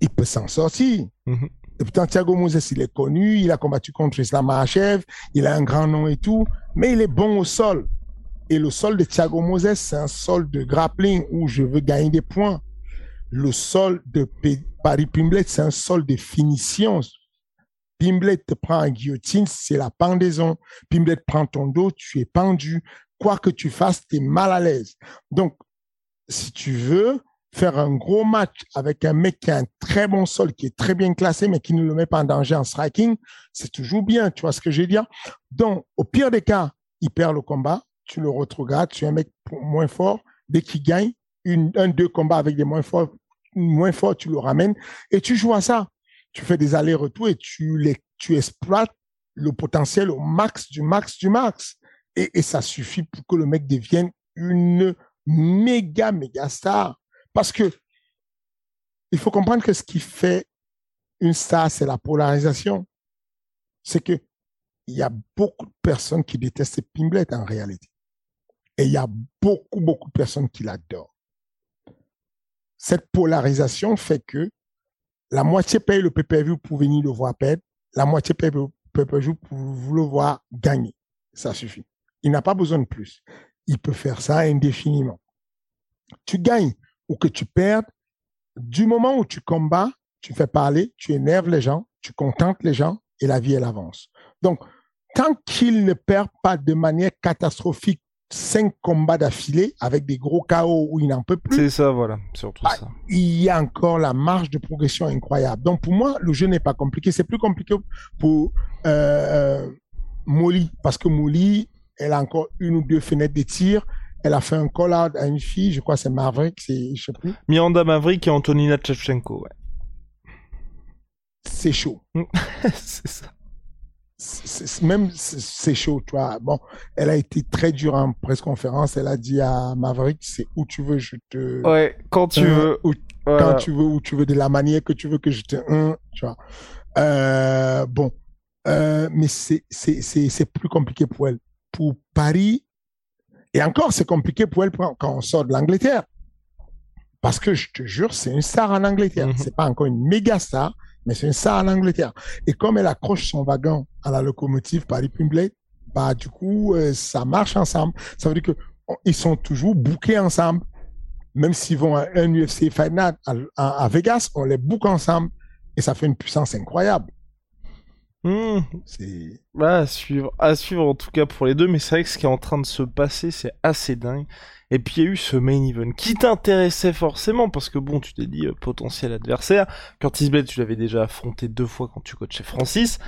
Speaker 2: Il peut s'en sortir.
Speaker 1: Mhm.
Speaker 2: Et pourtant, Thiago Moses, il est connu. Il a combattu contre Islam Makhachev. Il a un grand nom et tout. Mais il est bon au sol. Et le sol de Thiago Moses, c'est un sol de grappling où je veux gagner des points. Le sol de Paris Pimblet, c'est un sol de finition. Pimblet te prend en guillotine, c'est la pendaison. Pimblet prend ton dos, tu es pendu. Quoi que tu fasses, tu es mal à l'aise. Donc, si tu veux faire un gros match avec un mec qui a un très bon sol, qui est très bien classé, mais qui ne le met pas en danger en striking, c'est toujours bien. Tu vois ce que je veux dire? Donc, au pire des cas, il perd le combat, tu le retrogrades, tu es un mec moins fort. Dès qu'il gagne, un, deux combats avec des moins forts, moins forts, tu le ramènes et tu joues à ça. Tu fais des allers-retours et tu, les, tu exploites le potentiel au max du max du max. Et, et ça suffit pour que le mec devienne une méga, méga star. Parce que il faut comprendre que ce qui fait une star, c'est la polarisation. C'est que il y a beaucoup de personnes qui détestent Pimblet en réalité. Et il y a beaucoup, beaucoup de personnes qui l'adorent. Cette polarisation fait que la moitié paye le pay-per-view pour venir le voir perdre, la moitié paye le pay-per-view pour le voir gagner. Ça suffit. Il n'a pas besoin de plus. Il peut faire ça indéfiniment. Tu gagnes ou que tu perdes, du moment où tu combats, tu fais parler, tu énerves les gens, tu contentes les gens et la vie, elle avance. Donc, tant qu'il ne perd pas de manière catastrophique cinq combats d'affilée avec des gros chaos où il n'en peut plus,
Speaker 1: C'est ça, voilà, surtout
Speaker 2: Ah,
Speaker 1: ça.
Speaker 2: il y a encore la marge de progression incroyable. Donc, pour moi, le jeu n'est pas compliqué. C'est plus compliqué pour euh, Molly, parce que Molly, elle a encore une ou deux fenêtres de tir. Elle a fait un call-out à une fille, je crois que c'est Maverick, c'est, je sais plus.
Speaker 1: Miranda Maverick et Antonina Tchevchenko, ouais.
Speaker 2: C'est chaud.
Speaker 1: c'est ça.
Speaker 2: Même c'est chaud, tu vois. Bon, elle a été très dure en presse-conférence. Elle a dit à Maverick, c'est où tu veux, je te...
Speaker 1: Ouais, quand tu
Speaker 2: Euh,
Speaker 1: veux.
Speaker 2: où-
Speaker 1: voilà.
Speaker 2: quand tu veux, où tu veux, de la manière que tu veux que je te... Hein, tu vois. Euh, bon, Euh, mais c'est plus compliqué pour elle. Pour Paris, et encore, c'est compliqué pour elle quand on sort de l'Angleterre. Parce que je te jure, c'est une star en Angleterre.
Speaker 1: Mhm.
Speaker 2: C'est pas encore une méga star, mais c'est star en Angleterre. Et comme elle accroche son wagon à la locomotive Paris Pimblet, bah, du coup, euh, ça marche ensemble. Ça veut dire que on- ils sont toujours bouqués ensemble. Même s'ils vont à un UFC Fight Night à, Vegas, on les boucle ensemble. Et ça fait une puissance incroyable.
Speaker 1: Hmm,
Speaker 2: C'est
Speaker 1: Ouais, à suivre, à suivre en tout cas pour les deux, mais c'est vrai que ce qui est en train de se passer, c'est assez dingue. Et puis il y a eu ce main event qui t'intéressait forcément, parce que bon, tu t'es dit euh, potentiel adversaire. Curtis Blade, tu l'avais déjà affronté deux fois quand tu coachais Francis.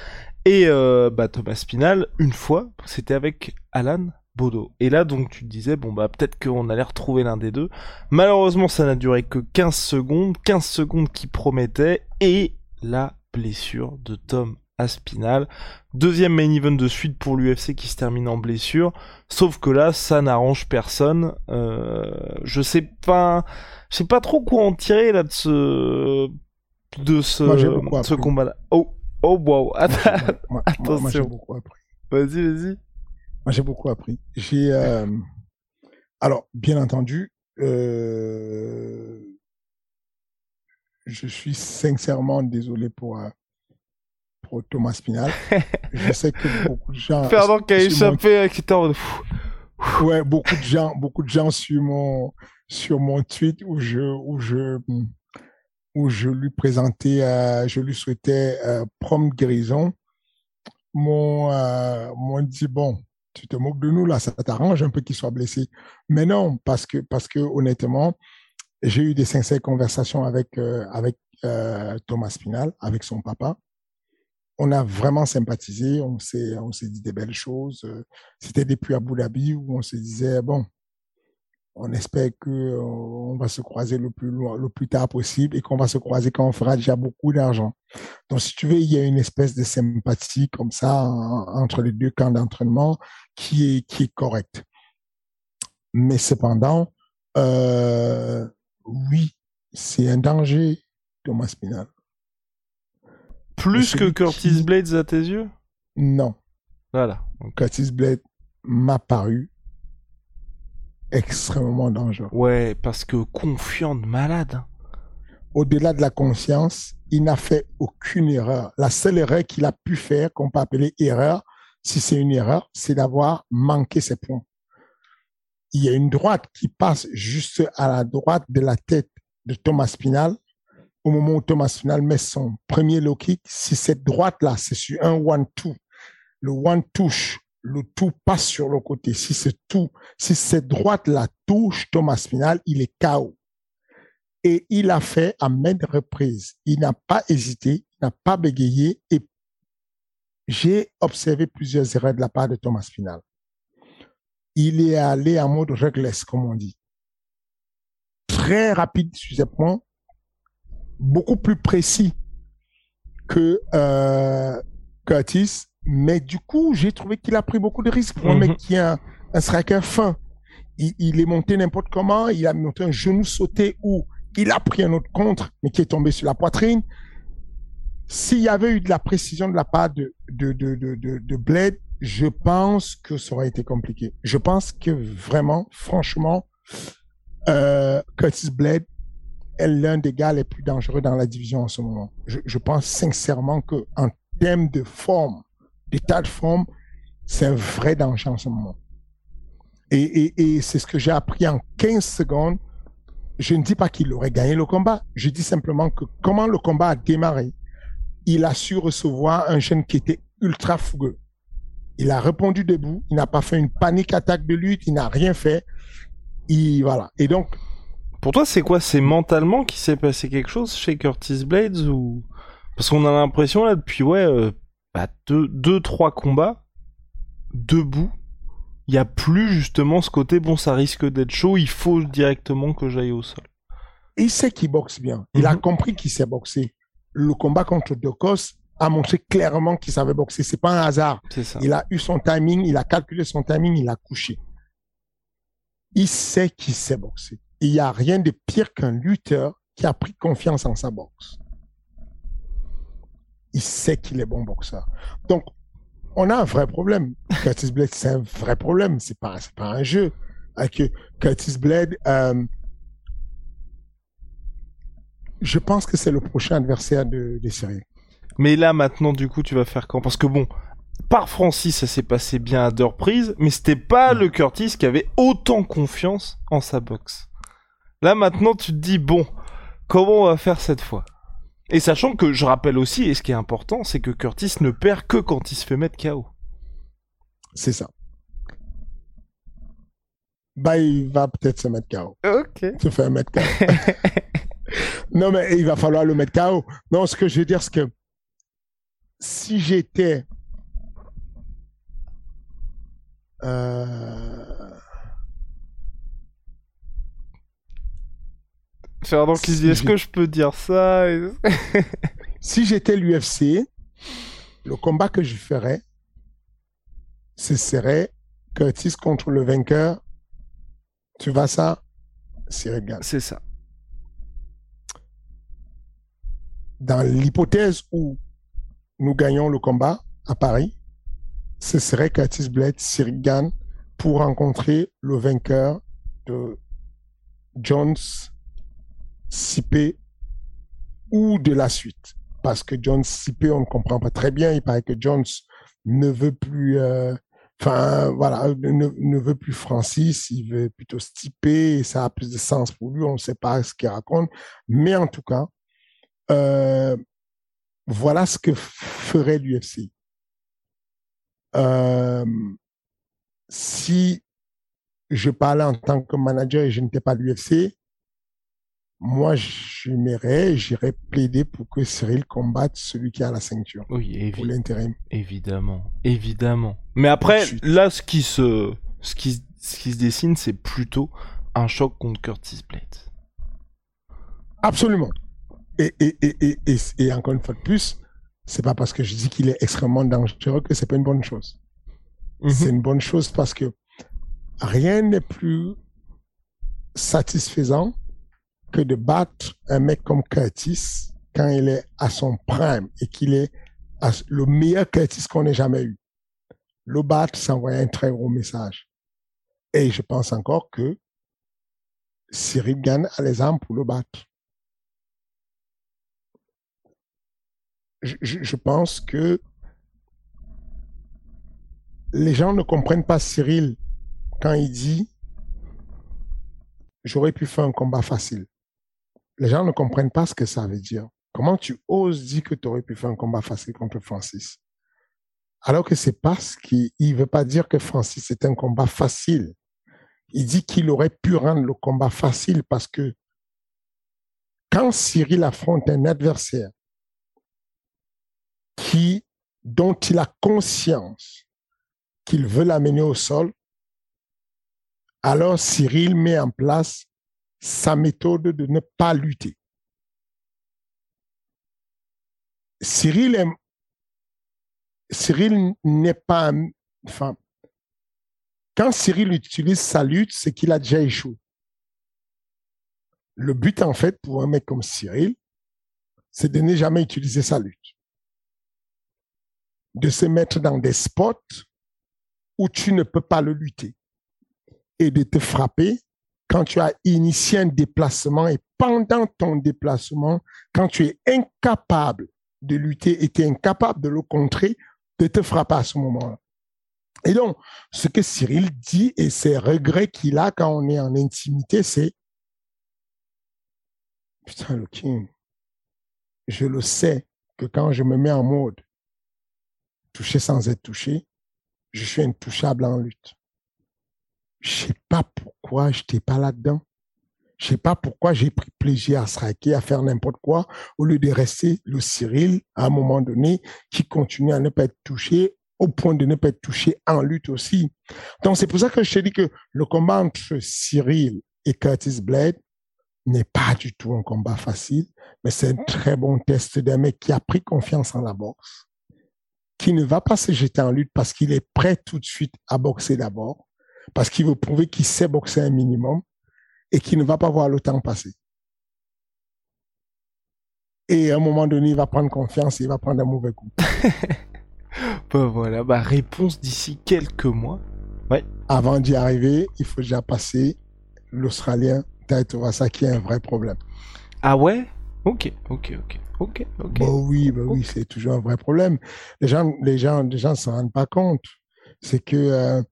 Speaker 1: Et euh, bah, Thomas Spinal, une fois, c'était avec Alan Bodo. Et là, donc, tu te disais, bon, bah, peut-être qu'on allait retrouver l'un des deux. Malheureusement, ça n'a duré que 15 secondes, 15 secondes qui promettaient, et la blessure de Tom Aspinal. Deuxième main event de suite pour l'UFC qui se termine en blessure. Sauf que là, ça n'arrange personne. Euh, je sais pas, je sais pas trop quoi en tirer là de ce, de ce,
Speaker 2: Moi,
Speaker 1: combat-là. Oh, oh, wow. Attends,
Speaker 2: moi, moi- moi, moi, j'ai
Speaker 1: Attention.
Speaker 2: beaucoup appris.
Speaker 1: vas-y, vas-y.
Speaker 2: Moi, j'ai beaucoup appris. J'ai, euh, alors, bien entendu, euh, je suis sincèrement désolé pour, euh, pour Thomas Spinal. je sais que beaucoup de gens.
Speaker 1: Fernand qui a échappé, qui était en mode, pff,
Speaker 2: Ouais, beaucoup de gens, beaucoup de gens sur mon, sur mon tweet où je, où je, où je lui présentais, euh, je lui souhaitais euh, prompte guérison, m'ont, euh, m'ont dit bon, tu te moques de nous là, ça t'arrange un peu qu'il soit blessé. Mais non, parce que, parce que honnêtement, j'ai eu des sincères conversations avec, euh, avec Thomas Spinal, avec son papa. On a vraiment sympathisé, on s'est, on s'est dit des belles choses. euh, C'était depuis Abu Dhabi où on se disait, bon, On espère que euh, va se croiser le plus loin, le plus tard possible et qu'on va se croiser quand on fera déjà beaucoup d'argent. Donc, si tu veux, il y a une espèce de sympathie comme ça entre les deux camps d'entraînement qui est, qui est correcte. Mais cependant, euh, oui, c'est un danger, Thomas Spinal.
Speaker 1: Plus que Curtis Blades à tes yeux?
Speaker 2: Non.
Speaker 1: Voilà.
Speaker 2: Curtis Blades m'a paru extrêmement dangereux.
Speaker 1: Ouais, parce que confiant de malade. Hein.
Speaker 2: Au-delà de la conscience, il n'a fait aucune erreur. La seule erreur qu'il a pu faire, qu'on peut appeler erreur, si c'est une erreur, c'est d'avoir manqué ses points. Il y a une droite qui passe juste à la droite de la tête de Thomas Spinal. Au moment où Thomas Spinal met son premier low kick, si cette droite-là, c'est sur un one-two, le one touche le tout passe sur le côté. Si c'est tout, si cette droite-là touche Thomas Spinal, il est KO. Et il a fait à maintes reprises. Il n'a pas hésité, il n'a pas bégayé. Et j'ai observé plusieurs erreurs de la part de Thomas Spinal. Il est allé en mode réglesse, comme on dit. Très rapide sur ses points, beaucoup plus précis que euh, Curtis mais du coup, j'ai trouvé qu'il a pris beaucoup de risques pour un mec mhm. qui est un, striker fin. Il, est monté n'importe comment, il a monté un genou sauté ou il a pris un autre contre, mais qui est tombé sur la poitrine. S'il y avait eu de la précision de la part de, de, de, de, de Blade, je pense que ça aurait été compliqué. Je pense que vraiment, franchement, euh, Curtis Blade est l'un des gars les plus dangereux dans la division en ce moment. Je, pense sincèrement qu'en termes de forme, l'état de forme, c'est un vrai danger en ce moment. Et, c'est ce que j'ai appris en 15 secondes. Je ne dis pas qu'il aurait gagné le combat. Je dis simplement que comment le combat a démarré, il a su recevoir un jeune qui était ultra fougueux. Il a répondu debout. Il n'a pas fait une panique attaque de lutte. Il n'a rien fait. Il, voilà. Et donc.
Speaker 1: Pour toi, c'est quoi? C'est mentalement qu'il s'est passé quelque chose chez Curtis Blades ou? Parce qu'on a l'impression là depuis ouais euh, bah, deux, deux, trois combats debout, il n'y a plus justement ce côté bon, ça risque d'être chaud, il faut directement que j'aille au sol.
Speaker 2: Il sait qu'il boxe bien. Il a mhm. compris qu'il sait boxer. Le combat contre Dokos a montré clairement qu'il savait boxer. C'est pas un hasard. Il a eu son timing, il a calculé son timing, il a couché. Il sait qu'il sait boxer. Il n'y a rien de pire qu'un lutteur qui a pris confiance en sa boxe il sait qu'il est bon boxeur. Donc, on a un vrai problème. Curtis Blade, c'est un vrai problème. C'est pas, pas un jeu. Avec Curtis Blade, euh, je pense que c'est le prochain adversaire de, des séries.
Speaker 1: Mais là, maintenant, du coup, tu vas faire quand Parce que bon, par Francis, ça s'est passé bien à deux reprises, mais c'était pas mm. le Curtis qui avait autant confiance en sa boxe. Là, maintenant, tu te dis, bon, comment on va faire cette fois? Et sachant que je rappelle aussi, et ce qui est important, c'est que Curtis ne perd que quand il se fait mettre KO.
Speaker 2: C'est ça. Bah, il va peut-être se mettre KO.
Speaker 1: Ok.
Speaker 2: Se faire mettre KO. non, mais il va falloir le mettre KO. Non, ce que je veux dire, c'est que si j'étais. Euh
Speaker 1: Fernand qui dit est-ce que je peux dire ça
Speaker 2: Si j'étais l'UFC, le combat que je ferais, ce serait Curtis contre le vainqueur. Tu vois ça Cyril
Speaker 1: C'est ça.
Speaker 2: Dans l'hypothèse où nous gagnons le combat à Paris, ce serait Curtis Blade, Cyril pour rencontrer le vainqueur de Jones Sipé ou de la suite. Parce que Jones Sipé, on ne comprend pas très bien. Il paraît que Jones ne veut plus, euh, enfin, voilà, ne, veut plus Francis, il veut plutôt Stipe, et ça a plus de sens pour lui, on ne sait pas ce qu'il raconte. Mais en tout cas, euh, voilà ce que ferait l'UFC. Euh, si je parlais en tant que manager et je n'étais pas l'UFC, moi, j'aimerais, j'irais plaider pour que Cyril combatte celui qui a la ceinture.
Speaker 1: Oui,
Speaker 2: pour l'intérim.
Speaker 1: Évidemment, évidemment. Mais après, là, ce qui se, ce qui, ce qui se dessine, c'est plutôt un choc contre Curtis Blade.
Speaker 2: Absolument. Et, et, et, et, et encore une fois de plus, c'est pas parce que je dis qu'il est extrêmement dangereux que c'est pas une bonne chose.
Speaker 1: Mhm.
Speaker 2: C'est une bonne chose parce que rien n'est plus satisfaisant que de battre un mec comme Curtis quand il est à son prime et qu'il est le meilleur Curtis qu'on ait jamais eu. Le battre, ça envoie un très gros message. Et je pense encore que Cyril Gann a les armes pour le battre. Je pense que les gens ne comprennent pas Cyril quand il dit j'aurais pu faire un combat facile. Les gens ne comprennent pas ce que ça veut dire. Comment tu oses dire que tu aurais pu faire un combat facile contre Francis? Alors que c'est pas ce qu'il il veut pas dire que Francis c'est un combat facile. Il dit qu'il aurait pu rendre le combat facile parce que quand Cyril affronte un adversaire qui, dont il a conscience qu'il veut l'amener au sol, alors Cyril met en place sa méthode de ne pas lutter. Cyril Cyril n'est pas, enfin, quand Cyril utilise sa lutte, c'est qu'il a déjà échoué. Le but, en fait, pour un mec comme Cyril, c'est de ne jamais utiliser sa lutte. De se mettre dans des spots où tu ne peux pas le lutter et de te frapper quand tu as initié un déplacement et pendant ton déplacement, quand tu es incapable de lutter et tu es incapable de le contrer, de te frapper à ce moment-là. Et donc, ce que Cyril dit et ses regrets qu'il a quand on est en intimité, c'est Putain, le King, je le sais que quand je me mets en mode toucher sans être touché, je suis intouchable en lutte. Je sais pas pourquoi je n'étais pas là-dedans. Je sais pas pourquoi j'ai pris plaisir à striker, à faire n'importe quoi, au lieu de rester le Cyril, à un moment donné, qui continue à ne pas être touché, au point de ne pas être touché en lutte aussi. Donc, c'est pour ça que je te dis que le combat entre Cyril et Curtis Blade n'est pas du tout un combat facile, mais c'est un très bon test d'un mec qui a pris confiance en la boxe, qui ne va pas se jeter en lutte parce qu'il est prêt tout de suite à boxer d'abord, parce qu'il veut prouver qu'il sait boxer un minimum et qu'il ne va pas voir le temps passer. Et à un moment donné, il va prendre confiance et il va prendre un mauvais coup.
Speaker 1: Bah voilà, bah réponse d'ici quelques mois.
Speaker 2: Avant d'y arriver, il faut déjà passer l'Australien Taito qui est un vrai problème.
Speaker 1: Ah ouais? Ok, ok, ok, ok, ok.
Speaker 2: Bah oui, bah oui, c'est toujours un vrai problème. Les gens, les gens, les gens ne se rendent pas compte. C'est que euh,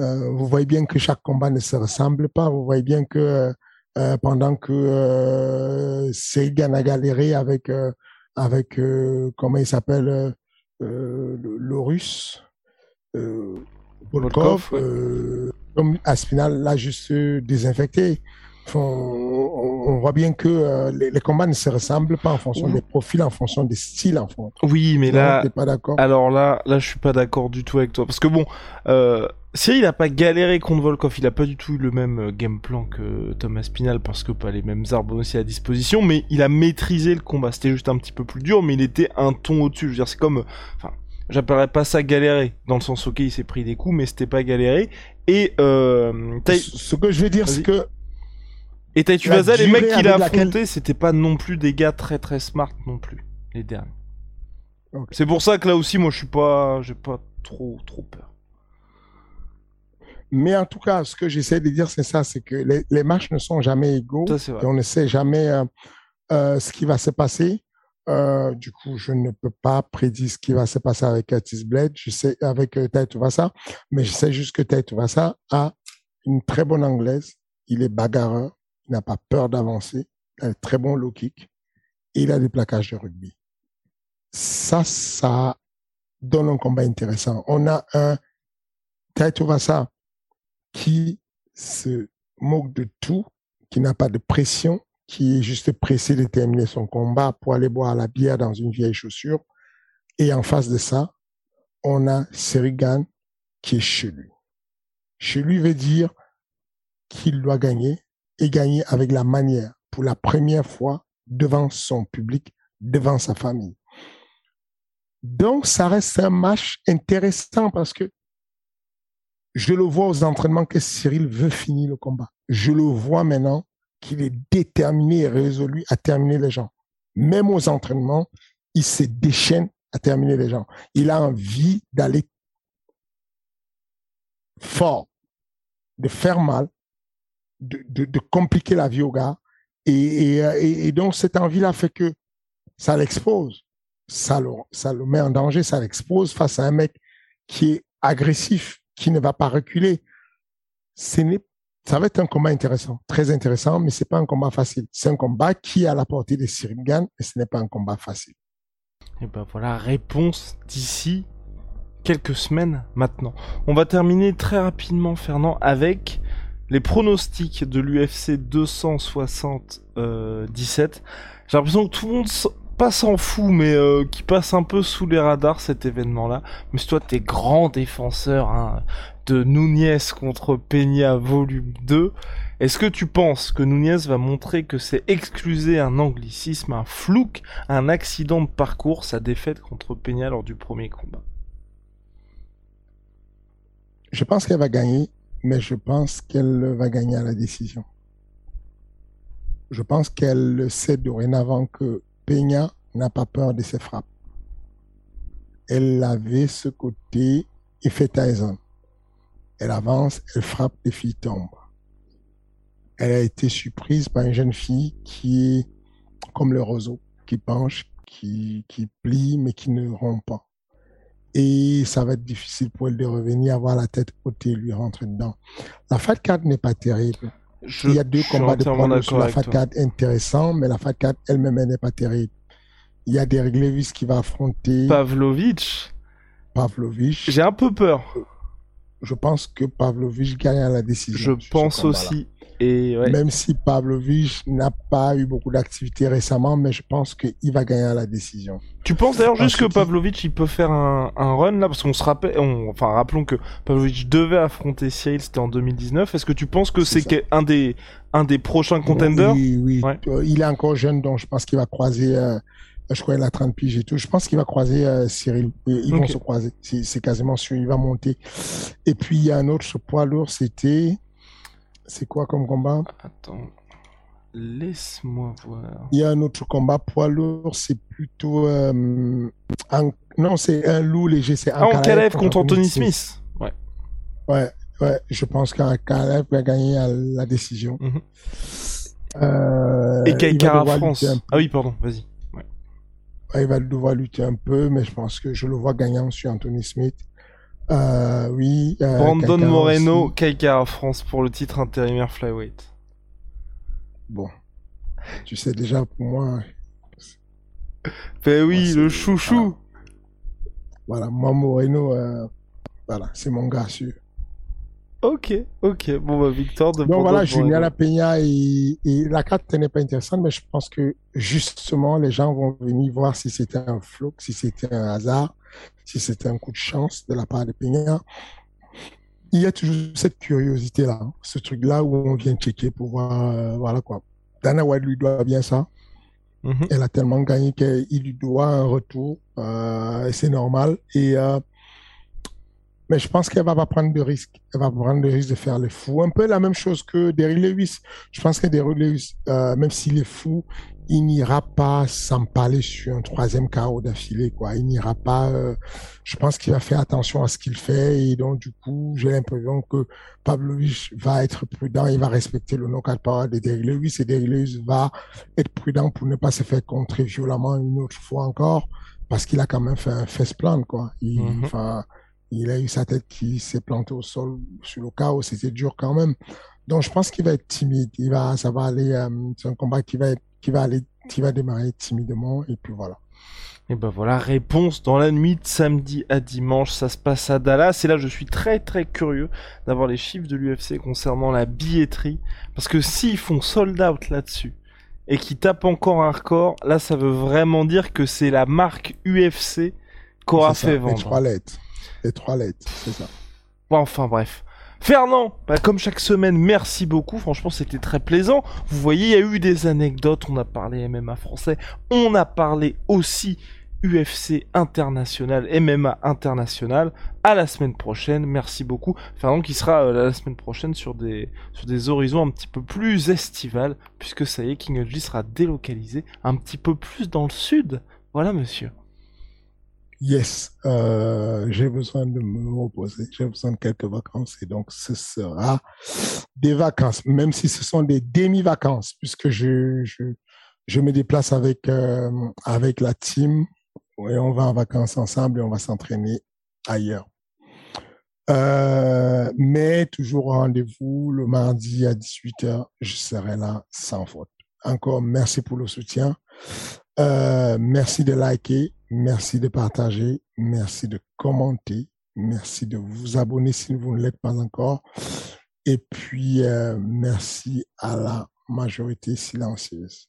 Speaker 2: euh, vous voyez bien que chaque combat ne se ressemble pas. Vous voyez bien que euh, euh, pendant que euh, Segan a galéré avec euh, avec comment il s'appelle le, le russe euh, Volkov, comme Aspinal l'a juste désinfecté. Enfin, on, on voit bien que euh, les, les combats ne se ressemblent pas en fonction des profils, en fonction des styles, en fond.
Speaker 1: Oui, mais
Speaker 2: Non,
Speaker 1: là,
Speaker 2: pas d'accord
Speaker 1: alors là, là, je suis pas d'accord du tout avec toi. Parce que bon, euh, Cyril a pas galéré contre Volkov, il a pas du tout eu le même euh, game plan que Thomas Spinal parce que pas les mêmes arbres aussi à disposition, mais il a maîtrisé le combat. C'était juste un petit peu plus dur, mais il était un ton au-dessus. Je veux dire, c'est comme, enfin, j'appellerais pas ça galérer dans le sens ok, il s'est pris des coups, mais c'était pas galéré. Et euh,
Speaker 2: Ce que je veux dire, c'est que
Speaker 1: et Tai
Speaker 2: La
Speaker 1: Tuivasa, les mecs qu'il a
Speaker 2: laquelle-
Speaker 1: affrontés, c'était pas non plus des gars très très smart non plus, les derniers. C'est pour ça que là aussi, moi, je suis pas, j'ai pas trop trop peur.
Speaker 2: Mais en tout cas, ce que j'essaie de dire, c'est ça, c'est que les, les matchs ne sont jamais égaux
Speaker 1: Ça
Speaker 2: et on ne sait jamais euh, euh, ce qui va se passer. Euh, du coup, je ne peux pas prédire ce qui va se passer avec Curtis Blade, je sais avec euh, Tai Tuivasa, mais je sais juste que Tai Tuivasa a une très bonne anglaise. Il est bagarreur, il n'a pas peur d'avancer, il a un très bon low kick et il a des plaquages de rugby. Ça, ça donne un combat intéressant. On a un Tai Tuivasa qui se moque de tout, qui n'a pas de pression, qui est juste pressé de terminer son combat pour aller boire la bière dans une vieille chaussure. Et en face de ça, on a Serigan qui est chez lui. Chez lui veut dire qu'il doit gagner et gagner avec la manière pour la première fois devant son public, devant sa famille. Donc, ça reste un match intéressant parce que je le vois aux entraînements que Cyril veut finir le combat. Je le vois maintenant qu'il est déterminé et résolu à terminer les gens. Même aux entraînements, il se déchaîne à terminer les gens. Il a envie d'aller fort, de faire mal, de, de, compliquer la vie au gars. Et, donc, cette envie-là fait que ça l'expose. Ça le, ça le met en danger, ça l'expose face à un mec qui est agressif, qui ne va pas reculer. Ça va être un combat intéressant, très intéressant, mais c'est pas un combat facile. C'est un combat qui est à la portée des Gann, et ce n'est pas un combat facile.
Speaker 1: Et ben voilà, réponse d'ici quelques semaines maintenant. On va terminer très rapidement, Fernand, avec les pronostics de l'UFC 277. J'ai l'impression que tout le monde pas s'en fout, mais euh, qui passe un peu sous les radars cet événement-là. Mais toi, t'es grand défenseur hein, de Nunez contre Peña volume 2. Est-ce que tu penses que Nunez va montrer que c'est excluser un anglicisme, un flouk, un accident de parcours, sa défaite contre Peña lors du premier combat?
Speaker 2: Je pense qu'elle va gagner, mais je pense qu'elle va gagner à la décision. Je pense qu'elle sait dorénavant que Peña n'a pas peur de ses frappes. Elle avait ce côté effet Tyson. Elle avance, elle frappe, les filles tombent. Elle a été surprise par une jeune fille qui est comme le roseau, qui penche, qui, plie, mais qui ne rompt pas. Et ça va être difficile pour elle de revenir, avoir la tête haute et lui rentrer dedans. La Fat 4 n'est pas terrible. Il y a deux combats de poids sur la Fat 4 intéressants, mais la Fat 4 elle-même n'est pas terrible. Il y a Derek Lewis qui va affronter
Speaker 1: Pavlovich.
Speaker 2: Pavlovich.
Speaker 1: J'ai un peu peur.
Speaker 2: Je pense que Pavlovich gagne à la décision.
Speaker 1: Je pense aussi. Et
Speaker 2: Même si Pavlovich n'a pas eu beaucoup d'activité récemment, mais je pense qu'il va gagner à la décision.
Speaker 1: Tu penses d'ailleurs juste que Pavlovich il peut faire un, run là? Parce qu'on se rappelle, enfin rappelons que Pavlovich devait affronter Cyril, c'était en 2019. Est-ce que tu penses que c'est un des un des prochains contenders?
Speaker 2: Oui, oui. Euh, il est encore jeune, donc je pense qu'il va croiser. Euh, je crois qu'il a 30 piges et tout. Je pense qu'il va croiser euh, Cyril. Ils vont se croiser. C'est quasiment sûr. Il va monter. Et puis, il y a un autre poids lourd. C'était. C'est quoi comme combat?
Speaker 1: Attends. Laisse-moi voir.
Speaker 2: Il y a un autre combat poids lourd. C'est plutôt. Euh, non, c'est un loup léger. C'est
Speaker 1: ah, Kalev contre Anthony Smith. Ouais.
Speaker 2: Ouais. Ouais, je pense qu'Ankalev va gagner à la décision.
Speaker 1: Mhm. euh, Et Kaikara France. Ah oui, pardon, vas-y
Speaker 2: il va devoir lutter un peu, mais je pense que je le vois gagnant sur Anthony Smith. Euh, oui.
Speaker 1: Euh, Brandon Moreno, Kaika France pour le titre intérimaire flyweight.
Speaker 2: Bon, tu sais déjà pour moi.
Speaker 1: Ben oui, le chouchou.
Speaker 2: Voilà, moi Moreno, euh, voilà, c'est mon gars sûr.
Speaker 1: Ok, ok. Bon, bah, Victor de
Speaker 2: Donc voilà, Julien Peña et, et, la carte n'est pas intéressante, mais je pense que justement, les gens vont venir voir si c'était un flou, si c'était un hasard, si c'était un coup de chance de la part de Peña. Il y a toujours cette curiosité-là, hein, ce truc-là où on vient checker pour voir, euh, voilà quoi. Dana White lui doit bien ça. Mm-hmm. Elle a tellement gagné qu'il lui doit un retour, euh, c'est normal. Et euh, mais je pense qu'elle va pas prendre de risque. Elle va prendre le risque de faire le fou. Un peu la même chose que Derrick Lewis. Je pense que Derrick Lewis, euh, même s'il est fou, il n'ira pas s'empaler sur un troisième chaos d'affilée, quoi. Il n'ira pas, euh, je pense qu'il va faire attention à ce qu'il fait et donc, du coup, j'ai l'impression que Pavlovich va être prudent, il va respecter le knockout power de Derrick Lewis et Derrick Lewis va être prudent pour ne pas se faire contrer violemment une autre fois encore parce qu'il a quand même fait un face plan, quoi. Il, enfin, il a eu sa tête qui s'est plantée au sol sur le chaos. C'était dur quand même. Donc, je pense qu'il va être timide. Il va, ça va aller, euh, c'est un combat qui va être, qui va aller, qui va démarrer timidement. Et puis voilà.
Speaker 1: Et ben voilà, réponse dans la nuit de samedi à dimanche, ça se passe à Dallas. Et là, je suis très très curieux d'avoir les chiffres de l'UFC concernant la billetterie. Parce que s'ils font sold out là-dessus et qu'ils tapent encore un record, là, ça veut vraiment dire que c'est la marque UFC qu'aura fait vendre.
Speaker 2: Les trois lettres. Trois lettres, c'est ça.
Speaker 1: Enfin bref. Fernand, bah, comme chaque semaine, merci beaucoup. Franchement, c'était très plaisant. Vous voyez, il y a eu des anecdotes. On a parlé MMA français. On a parlé aussi UFC international, MMA international. À la semaine prochaine. Merci beaucoup. Fernand qui sera euh, la semaine prochaine sur des, sur des horizons un petit peu plus estivales, puisque ça y est, King of sera délocalisé un petit peu plus dans le sud. Voilà, monsieur.
Speaker 2: Yes, euh, j'ai besoin de me reposer, j'ai besoin de quelques vacances et donc ce sera des vacances, même si ce sont des demi-vacances, puisque je, je, je me déplace avec, euh, avec la team et on va en vacances ensemble et on va s'entraîner ailleurs. Euh, mais toujours rendez-vous le mardi à 18h, je serai là sans faute. Encore merci pour le soutien. Euh, merci de liker, merci de partager, merci de commenter, merci de vous abonner si vous ne l'êtes pas encore. Et puis, euh, merci à la majorité silencieuse.